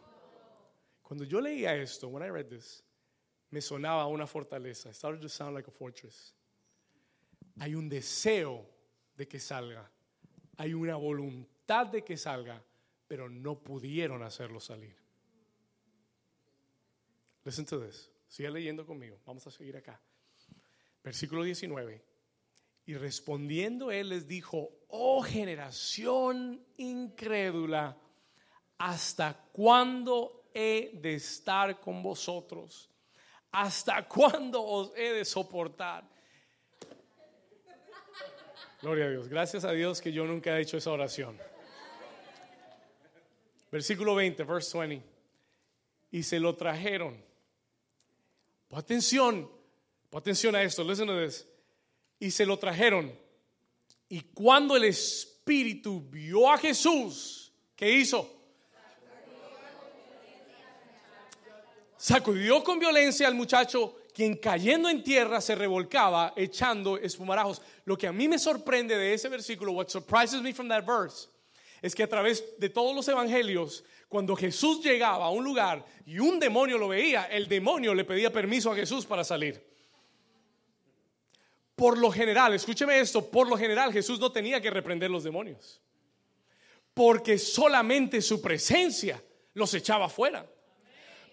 Cuando yo leía esto, when I read this, me sonaba a una fortaleza. It started to sound like a fortress. Hay un deseo de que salga. Hay una voluntad de que salga, pero no pudieron hacerlo salir. Listen to this. Sigue leyendo conmigo. Vamos a seguir acá. Versículo 19. Y respondiendo él les dijo, oh generación incrédula, ¿hasta cuándo he de estar con vosotros? ¿Hasta cuándo os he de soportar? Gloria a Dios. Gracias a Dios que yo nunca he hecho esa oración. Versículo 20, verse 20. Y se lo trajeron. Pon atención, pon atención a esto, listen to this. Y se lo trajeron. Y cuando el Espíritu vio a Jesús, ¿qué hizo? Sacudió con violencia al muchacho, quien cayendo en tierra se revolcaba echando espumarajos. Lo que a mí me sorprende de ese versículo, what surprises me from that verse, es que a través de todos los evangelios, cuando Jesús llegaba a un lugar y un demonio lo veía, el demonio le pedía permiso a Jesús para salir. Por lo general, escúcheme esto, por lo general Jesús no tenía que reprender los demonios, porque solamente su presencia los echaba fuera.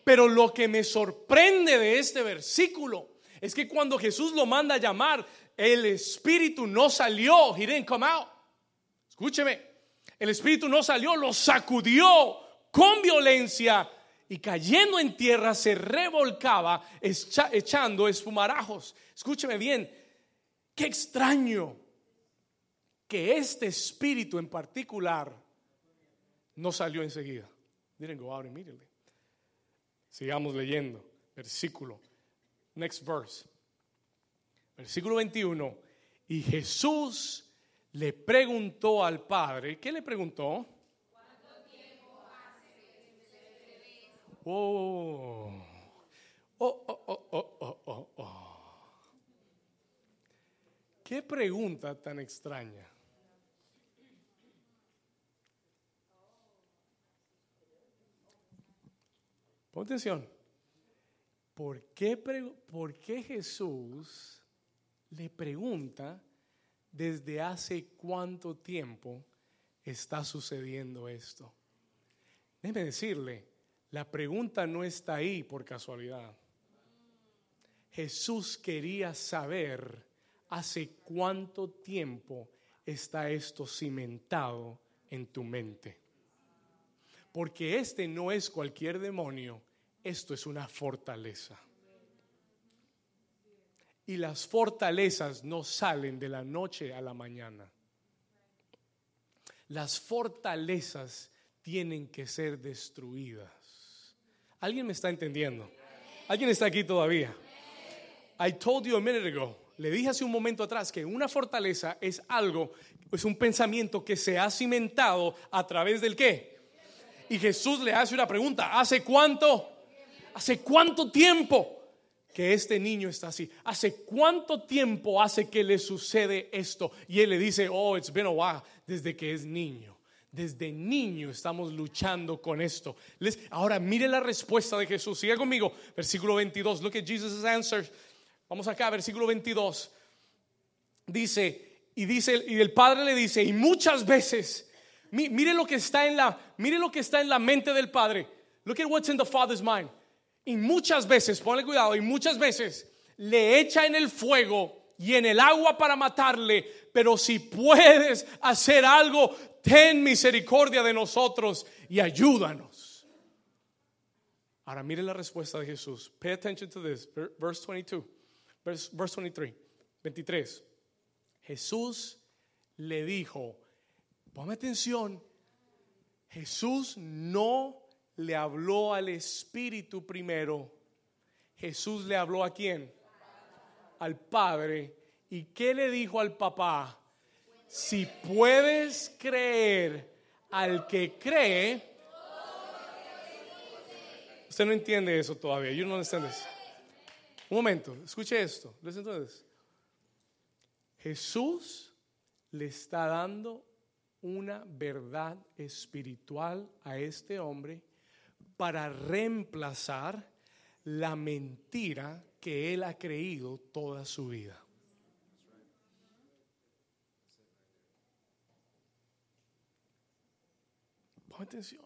Pero lo que me sorprende de este versículo es que cuando Jesús lo manda a llamar, el espíritu no salió, he didn't come out. Escúcheme, el espíritu no salió, lo sacudió con violencia y cayendo en tierra se revolcaba echando espumarajos. Escúcheme bien, qué extraño que este espíritu en particular no salió enseguida. Didn't go out immediately. Sigamos leyendo. Versículo. Next verse. Versículo 21. Y Jesús le preguntó al Padre. ¿Qué le preguntó? ¿Cuánto tiempo hace que Oh. Oh, oh, oh, oh, oh, oh, oh. ¿Qué pregunta tan extraña? Pon atención. ¿Por qué, ¿Por qué Jesús le pregunta desde hace cuánto tiempo está sucediendo esto? Déjeme decirle, la pregunta no está ahí por casualidad. Jesús quería saber hace cuánto tiempo está esto cimentado en tu mente. Porque este no es cualquier demonio, esto es una fortaleza. Y las fortalezas no salen de la noche a la mañana. Las fortalezas tienen que ser destruidas. ¿Alguien me está entendiendo? ¿Alguien está aquí todavía? I told you a minute ago, le dije hace un momento atrás que una fortaleza es algo, es un pensamiento que se ha cimentado a través del qué? Y Jesús le hace una pregunta, ¿hace cuánto? ¿Hace cuánto tiempo que este niño está así? ¿Hace cuánto tiempo hace que le sucede esto? Y él le dice, oh, it's been a while, desde que es niño. Desde niño estamos luchando con esto. Ahora mire la respuesta de Jesús. Siga conmigo. Versículo 22. Look at Jesus' answer. Vamos acá, versículo 22. dice, y dice, y el padre le dice, y muchas veces, mire lo que está en la, mire lo que está en la mente del padre. Look at what's in the father's mind. Y muchas veces, ponle cuidado, y muchas veces le echa en el fuego y en el agua para matarle, pero si puedes hacer algo, ten misericordia de nosotros y ayúdanos. Ahora mire la respuesta de Jesús. Pay attention to this, verse 22, verse, 23, 23. Jesús le dijo, ponme atención, Jesús no le habló al Espíritu primero. Jesús le habló a quién? Al Padre. ¿Y qué le dijo al papá? Si puedes creer al que cree, usted no entiende eso todavía. You no understand Un momento, escuche esto. Entonces, Jesús le está dando una verdad espiritual a este hombre para reemplazar la mentira que él ha creído toda su vida. Pon atención.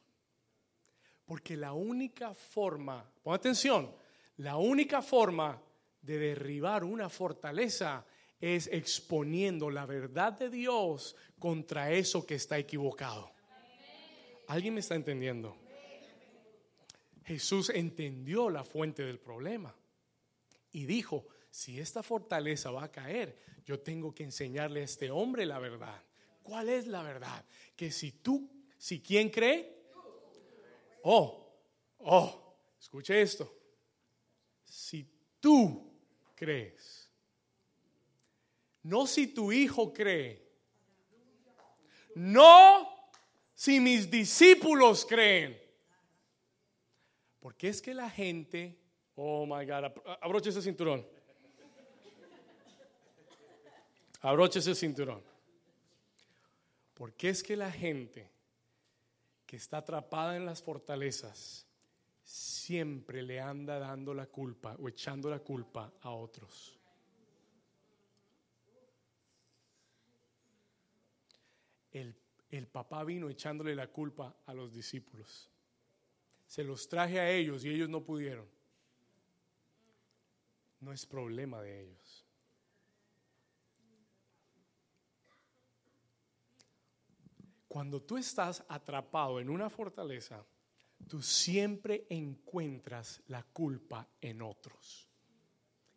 Porque la única forma, pon atención, la única forma de derribar una fortaleza es exponiendo la verdad de Dios contra eso que está equivocado. ¿Alguien me está entendiendo? Jesús entendió la fuente del problema y dijo, si esta fortaleza va a caer, yo tengo que enseñarle a este hombre la verdad. ¿Cuál es la verdad? Que si tú, si quién cree, oh, oh, escuche esto, si tú crees, no si tu hijo cree, no si mis discípulos creen, porque es que la gente, oh my God, abroche ese cinturón. Abroche ese cinturón. Porque es que la gente que está atrapada en las fortalezas siempre le anda dando la culpa o echando la culpa a otros. El, el papá vino echándole la culpa a los discípulos. Se los traje a ellos y ellos no pudieron. No es problema de ellos. Cuando tú estás atrapado en una fortaleza, tú siempre encuentras la culpa en otros.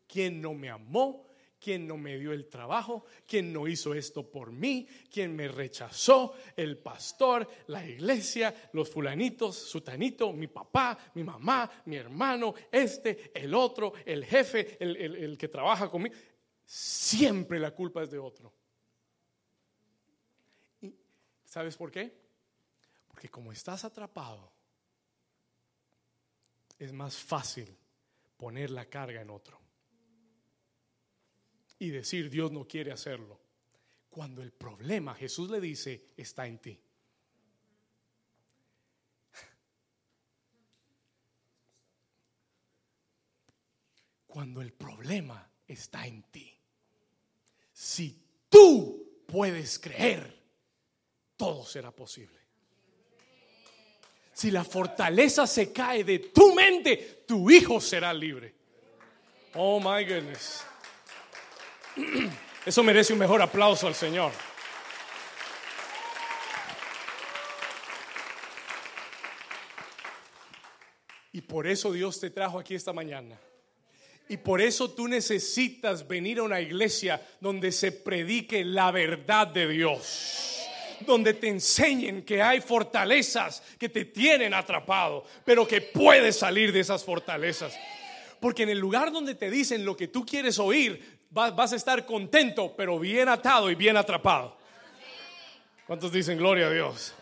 ¿Quién no me amó? ¿Quién no me dio el trabajo? ¿Quién no hizo esto por mí? ¿Quién me rechazó? El pastor, la iglesia, los fulanitos, sutanito, mi papá, mi mamá, mi hermano, este, el otro, el jefe, el, el que trabaja conmigo. Siempre la culpa es de otro. ¿Y ¿Sabes por qué? Porque como estás atrapado, es más fácil poner la carga en otro y decir Dios no quiere hacerlo. Cuando el problema, Jesús le dice, está en ti. Cuando el problema está en ti. Si tú puedes creer, todo será posible. Si la fortaleza se cae de tu mente, tu hijo será libre. Oh my goodness. Eso merece un mejor aplauso al Señor. Y por eso Dios te trajo aquí esta mañana. Y por eso tú necesitas venir a una iglesia donde se predique la verdad de Dios. Donde te enseñen que hay fortalezas que te tienen atrapado, pero que puedes salir de esas fortalezas. Porque en el lugar donde te dicen lo que tú quieres oír, vas a estar contento, pero bien atado y bien atrapado. ¿Cuántos dicen gloria a Dios?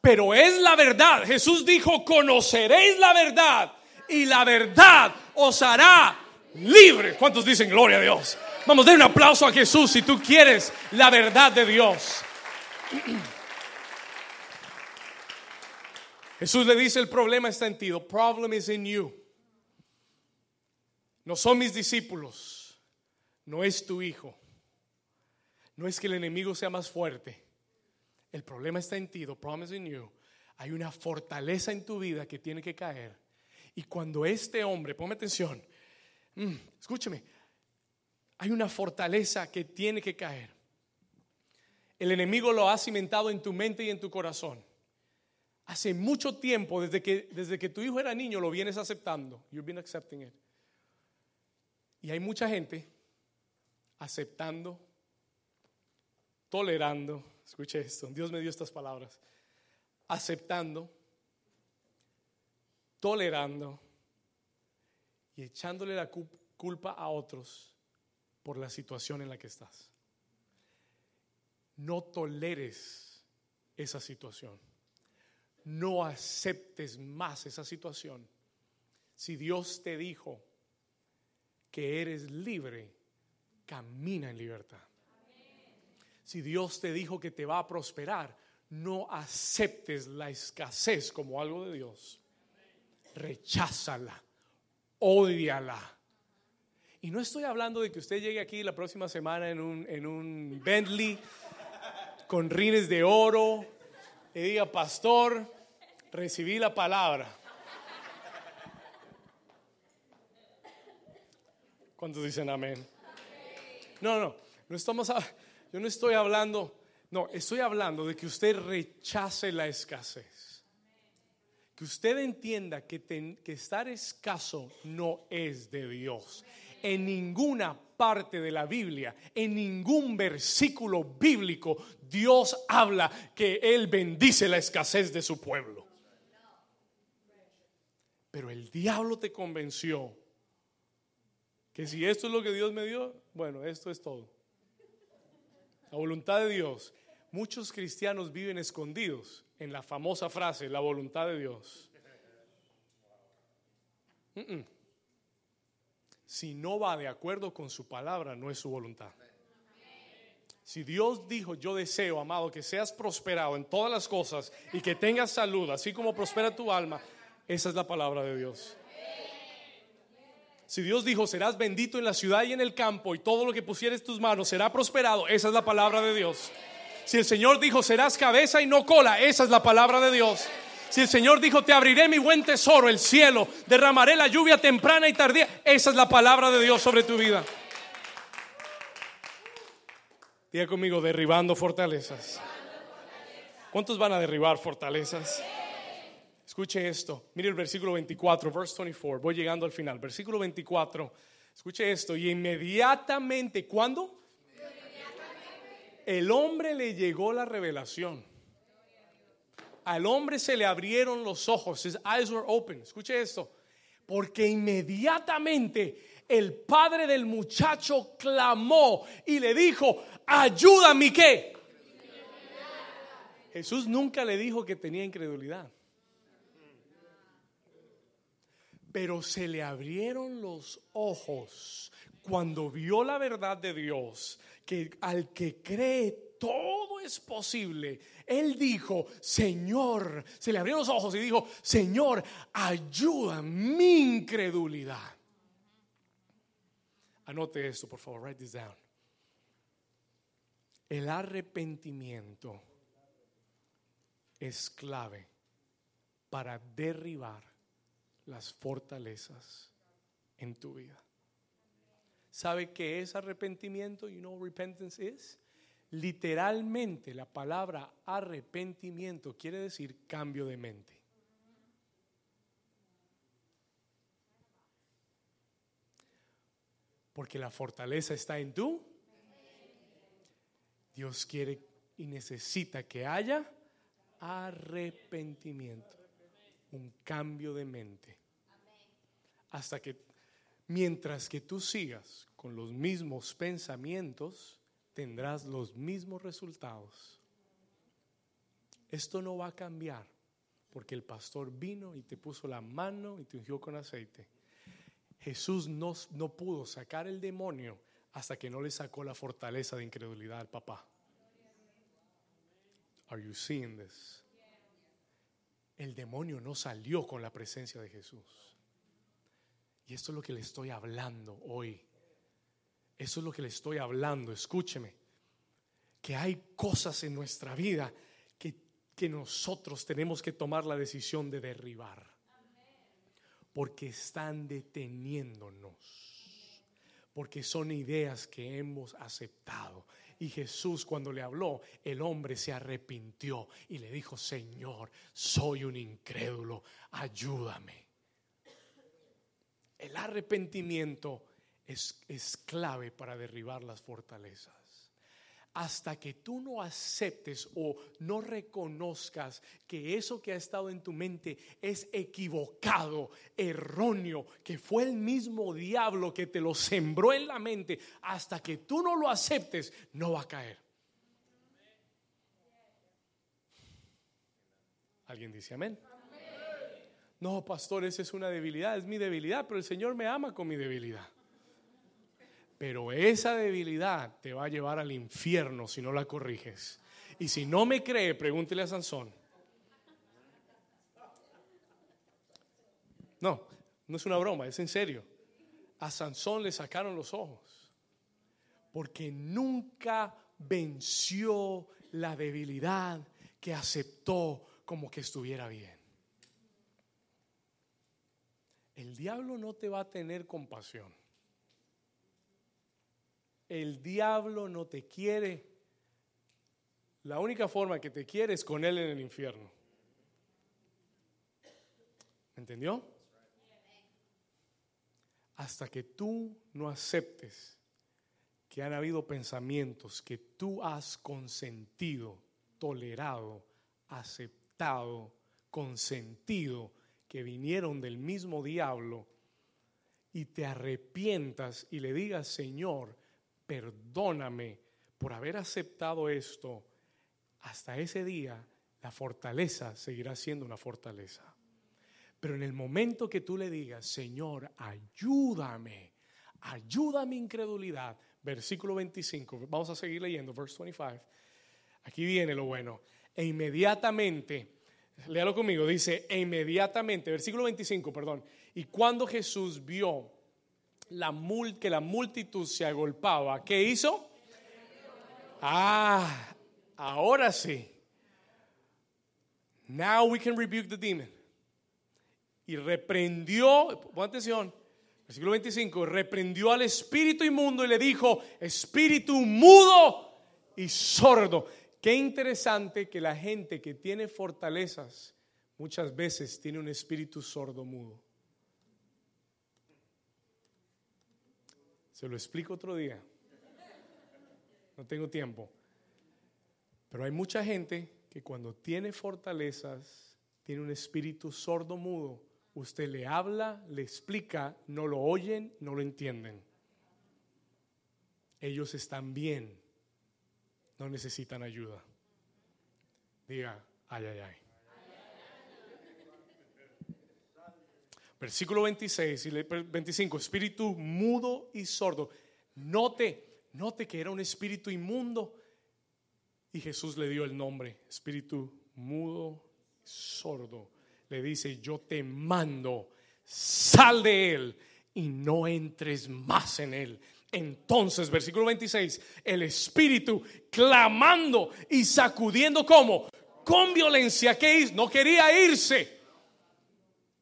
Pero es la verdad. Jesús dijo, conoceréis la verdad y la verdad os hará libre. ¿Cuántos dicen gloria a Dios? Vamos, den un aplauso a Jesús si tú quieres la verdad de Dios. Jesús le dice, el problema está en ti. The problem is in you. No son mis discípulos no es tu hijo, No es que el enemigo sea más fuerte. El problema está en ti, the promise in you. Hay una fortaleza en tu vida que tiene que caer. Y cuando este hombre, ponme atención, mm, escúcheme, hay una fortaleza que tiene que caer. El enemigo lo ha cimentado en tu mente y en tu corazón. Hace mucho tiempo, desde que, desde que tu hijo era niño, lo vienes aceptando. You've been accepting it. Y hay mucha gente aceptando, tolerando, escuche esto, Dios me dio estas palabras, aceptando, tolerando y echándole la culpa a otros por la situación en la que estás. No toleres esa situación. No aceptes más esa situación. Si Dios te dijo que eres libre, camina en libertad. Si Dios te dijo que te va a prosperar, no aceptes la escasez como algo de Dios. Recházala, odiala. Y no estoy hablando de que usted llegue aquí la próxima semana en un, en un Bentley con rines de oro y diga, pastor, recibí la palabra. ¿Cuántos dicen amén? No, no, no estamos, yo no estoy hablando, no, estoy hablando de que usted rechace la escasez. Que usted entienda que, que estar escaso no es de Dios. En ninguna parte de la Biblia, en ningún versículo bíblico, Dios habla que Él bendice la escasez de su pueblo. Pero el diablo te convenció que si esto es lo que Dios me dio, bueno, esto es todo. La voluntad de Dios. Muchos cristianos viven escondidos en la famosa frase, la voluntad de Dios. Si no va de acuerdo con su palabra, no es su voluntad. Si Dios dijo, yo deseo, amado, que seas prosperado en todas las cosas y que tengas salud, así como prospera tu alma, esa es la palabra de Dios. Si Dios dijo, serás bendito en la ciudad y en el campo y todo lo que pusieres tus manos será prosperado, esa es la palabra de Dios. Si el Señor dijo, serás cabeza y no cola, esa es la palabra de Dios. Si el Señor dijo, te abriré mi buen tesoro, el cielo, derramaré la lluvia temprana y tardía, esa es la palabra de Dios sobre tu vida. Diga conmigo, derribando fortalezas. ¿Cuántos van a derribar fortalezas? Escuche esto. Mire el versículo 24, verse 24. Voy llegando al final. Versículo 24. Escuche esto. Y inmediatamente, ¿cuándo? El hombre le llegó la revelación. Al hombre se le abrieron los ojos. His eyes were open. Escuche esto. Porque inmediatamente el padre del muchacho clamó y le dijo, ayúdame, ¿qué? Jesús nunca le dijo que tenía incredulidad. Pero se le abrieron los ojos cuando vio la verdad de Dios, que al que cree todo es posible. Él dijo, Señor, se le abrieron los ojos y dijo, Señor, ayuda mi incredulidad. Anote esto, por favor, write this down. El arrepentimiento es clave para derribar las fortalezas en tu vida. ¿Sabe qué es arrepentimiento? You know repentance is? Literalmente la palabra arrepentimiento quiere decir cambio de mente. Porque la fortaleza está en tú. Dios quiere y necesita que haya arrepentimiento un cambio de mente. Hasta que, mientras que tú sigas con los mismos pensamientos, tendrás los mismos resultados. Esto no va a cambiar porque el pastor vino y te puso la mano y te ungió con aceite. Jesús no, no pudo sacar el demonio hasta que no le sacó la fortaleza de incredulidad al papá. Are you seeing this? El demonio no salió con la presencia de Jesús. Y esto es lo que le estoy hablando hoy. Eso es lo que le estoy hablando. Escúcheme. que hay cosas en nuestra vida que, que nosotros tenemos que tomar la decisión de derribar. Porque están deteniéndonos. Porque son ideas que hemos aceptado. Y Jesús cuando le habló, el hombre se arrepintió y le dijo, Señor, soy un incrédulo, ayúdame. El arrepentimiento es, es clave para derribar las fortalezas hasta que tú no aceptes o no reconozcas que eso que ha estado en tu mente es equivocado, erróneo, que fue el mismo diablo que te lo sembró en la mente, hasta que tú no lo aceptes, no va a caer. ¿Alguien dice amén? No, pastor, esa es una debilidad, es mi debilidad, pero el Señor me ama con mi debilidad. Pero esa debilidad te va a llevar al infierno si no la corriges. Y si no me cree, pregúntele a Sansón. No, no es una broma, es en serio. A Sansón le sacaron los ojos porque nunca venció la debilidad que aceptó como que estuviera bien. El diablo no te va a tener compasión. El diablo no te quiere. La única forma que te quiere es con él en el infierno. ¿Entendió? Hasta que tú no aceptes que han habido pensamientos que tú has consentido, tolerado, aceptado, consentido, que vinieron del mismo diablo, y te arrepientas y le digas, Señor, perdóname por haber aceptado esto, hasta ese día la fortaleza seguirá siendo una fortaleza. Pero en el momento que tú le digas, Señor, ayúdame, ayuda mi incredulidad, versículo 25, vamos a seguir leyendo, verse 25, aquí viene lo bueno, e inmediatamente, léalo conmigo, dice, e inmediatamente, versículo 25, perdón, y cuando Jesús vio la que la multitud se agolpaba, ¿qué hizo? Ah, ahora sí. Now we can rebuke the demon. Y reprendió, pon atención, versículo 25, reprendió al espíritu inmundo y le dijo, espíritu mudo y sordo. Qué interesante que la gente que tiene fortalezas muchas veces tiene un espíritu sordo mudo. Se lo explico otro día. No tengo tiempo. Pero hay mucha gente que cuando tiene fortalezas, tiene un espíritu sordo mudo. Usted le habla, le explica, no lo oyen, no lo entienden. Ellos están bien, no necesitan ayuda. Diga, ay, ay, ay. Versículo 26 y 25, espíritu mudo y sordo. Note, note que era un espíritu inmundo y Jesús le dio el nombre, espíritu mudo y sordo. Le dice, yo te mando, sal de él y no entres más en él. Entonces, versículo 26, el espíritu clamando y sacudiendo como con violencia, que no quería irse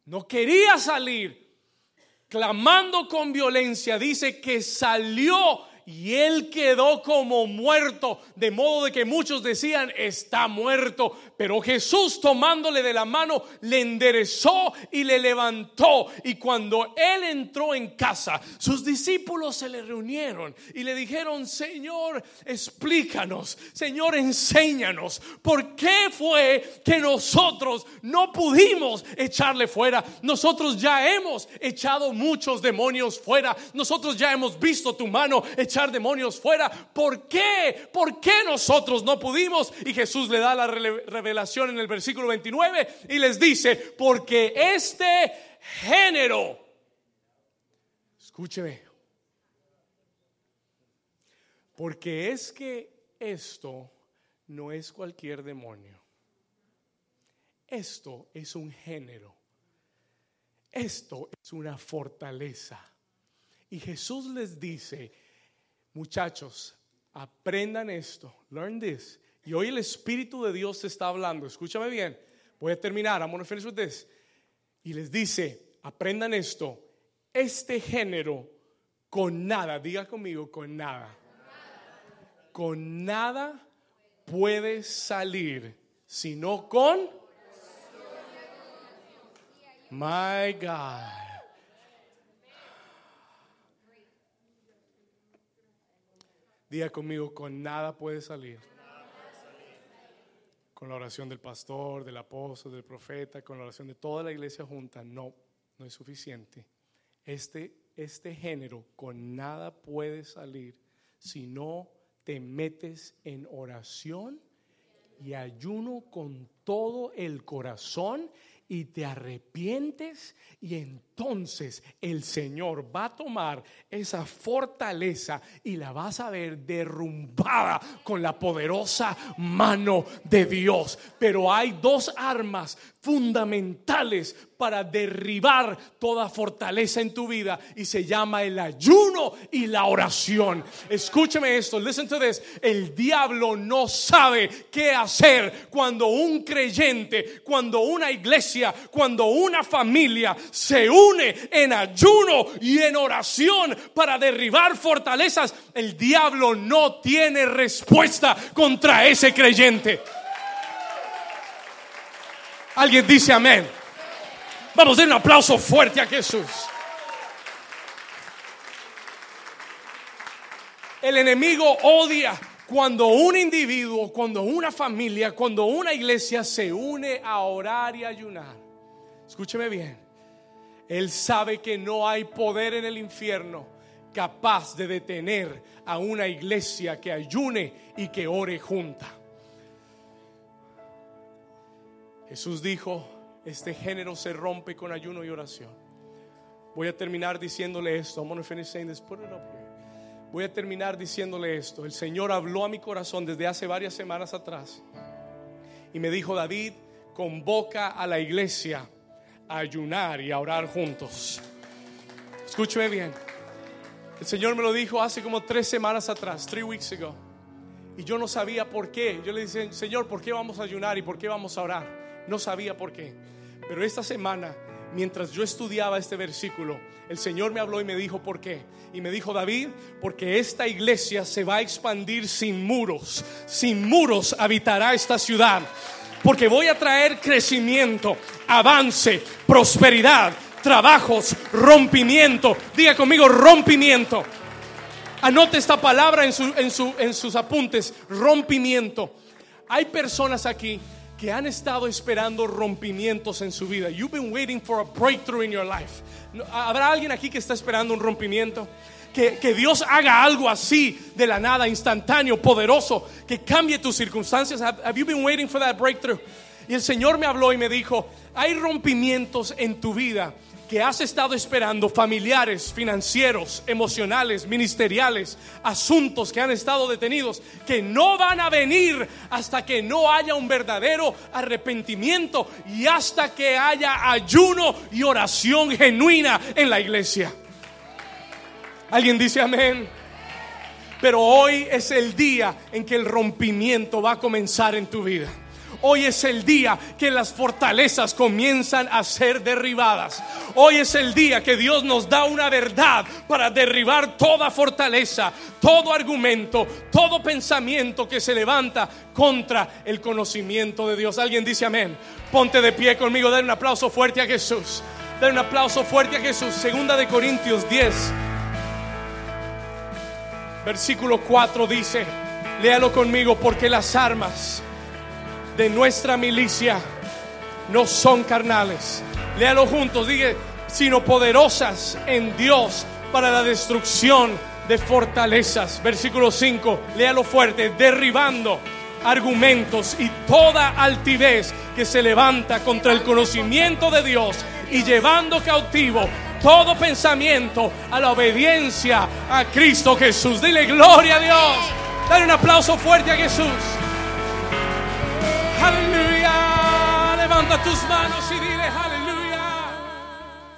no quería salir, clamando con violencia, dice que salió y él quedó como muerto, de modo de que muchos decían, está muerto, pero Jesús tomándole de la mano, le enderezó y le levantó. Y cuando él entró en casa, sus discípulos se le reunieron y le dijeron, Señor, explícanos, Señor, enséñanos, ¿por qué fue que nosotros no pudimos echarle fuera? Nosotros ya hemos echado muchos demonios fuera, nosotros ya hemos visto tu mano demonios fuera. ¿Por qué? ¿Por qué nosotros no pudimos? Y Jesús le da la revelación en el versículo 29 y les dice, porque este género, escúcheme, porque es que esto no es cualquier demonio. Esto es un género. Esto es una fortaleza. Y Jesús les dice, muchachos, Aprendan esto. Learn this. Y hoy el Espíritu de Dios te está hablando. Escúchame bien. Voy a terminar. I'm going to finish with this. Y les dice, aprendan esto. Este género con nada, diga conmigo, con nada. Con nada puede salir, sino con... My God. Diga conmigo, con nada puede salir. Con la oración del pastor, del apóstol, del profeta, con la oración de toda la iglesia junta, no, no es suficiente. Este, este género con nada puede salir si no te metes en oración y ayuno con todo el corazón y te arrepientes y entonces el Señor va a tomar esa fortaleza y la vas a ver derrumbada con la poderosa mano de Dios. Pero hay dos armas fundamentales para derribar toda fortaleza en tu vida y se llama el ayuno y la oración. Escúcheme esto, listen to this. El diablo no sabe qué hacer cuando un creyente, cuando una iglesia, cuando una familia se une en ayuno y en oración para derribar fortalezas. El diablo no tiene respuesta contra ese creyente. Alguien dice amén. Vamos dar un aplauso fuerte a Jesús. El enemigo odia cuando un individuo, cuando una familia, cuando una iglesia se une a orar y ayunar. Escúcheme bien. Él sabe que no hay poder en el infierno capaz de detener a una iglesia que ayune y que ore junta. Jesús dijo, este género se rompe con ayuno y oración. Voy a terminar diciéndole esto. Voy a terminar diciéndole esto. El Señor habló a mi corazón desde hace varias semanas atrás y me dijo, David, convoca a la iglesia ayunar y a orar juntos. Escúcheme bien. El Señor me lo dijo hace como tres semanas atrás, three weeks ago. Y yo no sabía por qué. Yo le dije, Señor, ¿por qué vamos a ayunar y por qué vamos a orar? No sabía por qué. Pero esta semana, mientras yo estudiaba este versículo, el Señor me habló y me dijo por qué. Y me dijo, David, porque esta iglesia se va a expandir sin muros. Sin muros habitará esta ciudad. Porque voy a traer crecimiento, avance, prosperidad, trabajos, rompimiento. Diga conmigo, rompimiento. Anote esta palabra en, en sus apuntes, rompimiento. Hay personas aquí que han estado esperando rompimientos en su vida. You've been waiting for a breakthrough in your life. ¿Habrá alguien aquí que está esperando un rompimiento? Que, que, Dios haga algo así de la nada, instantáneo, poderoso, que cambie tus circunstancias. have you been waiting for that breakthrough? Y el Señor me habló y me dijo, hay rompimientos en tu vida que has estado esperando, familiares, financieros, emocionales, ministeriales, asuntos que han estado detenidos, que no van a venir hasta que no haya un verdadero arrepentimiento y hasta que haya ayuno y oración genuina en la iglesia. ¿Alguien dice amén? Pero hoy es el día en que el rompimiento va a comenzar en tu vida. Hoy es el día que las fortalezas comienzan a ser derribadas. Hoy es el día que Dios nos da una verdad para derribar toda fortaleza, todo argumento, todo pensamiento que se levanta contra el conocimiento de Dios. Alguien dice amén. Ponte de pie conmigo, dale un aplauso fuerte a Jesús. Dale un aplauso fuerte a Jesús. Segunda de Corintios 10. Versículo 4 dice, léalo conmigo porque las armas de nuestra milicia no son carnales. Léalo juntos, diga, sino poderosas en Dios para la destrucción de fortalezas. Versículo 5, léalo fuerte, derribando argumentos y toda altivez que se levanta contra el conocimiento de Dios y llevando cautivo todo pensamiento a la obediencia a Cristo Jesús. Dile gloria a Dios. Dale un aplauso fuerte a Jesús. Aleluya. Levanta tus manos y aleluya.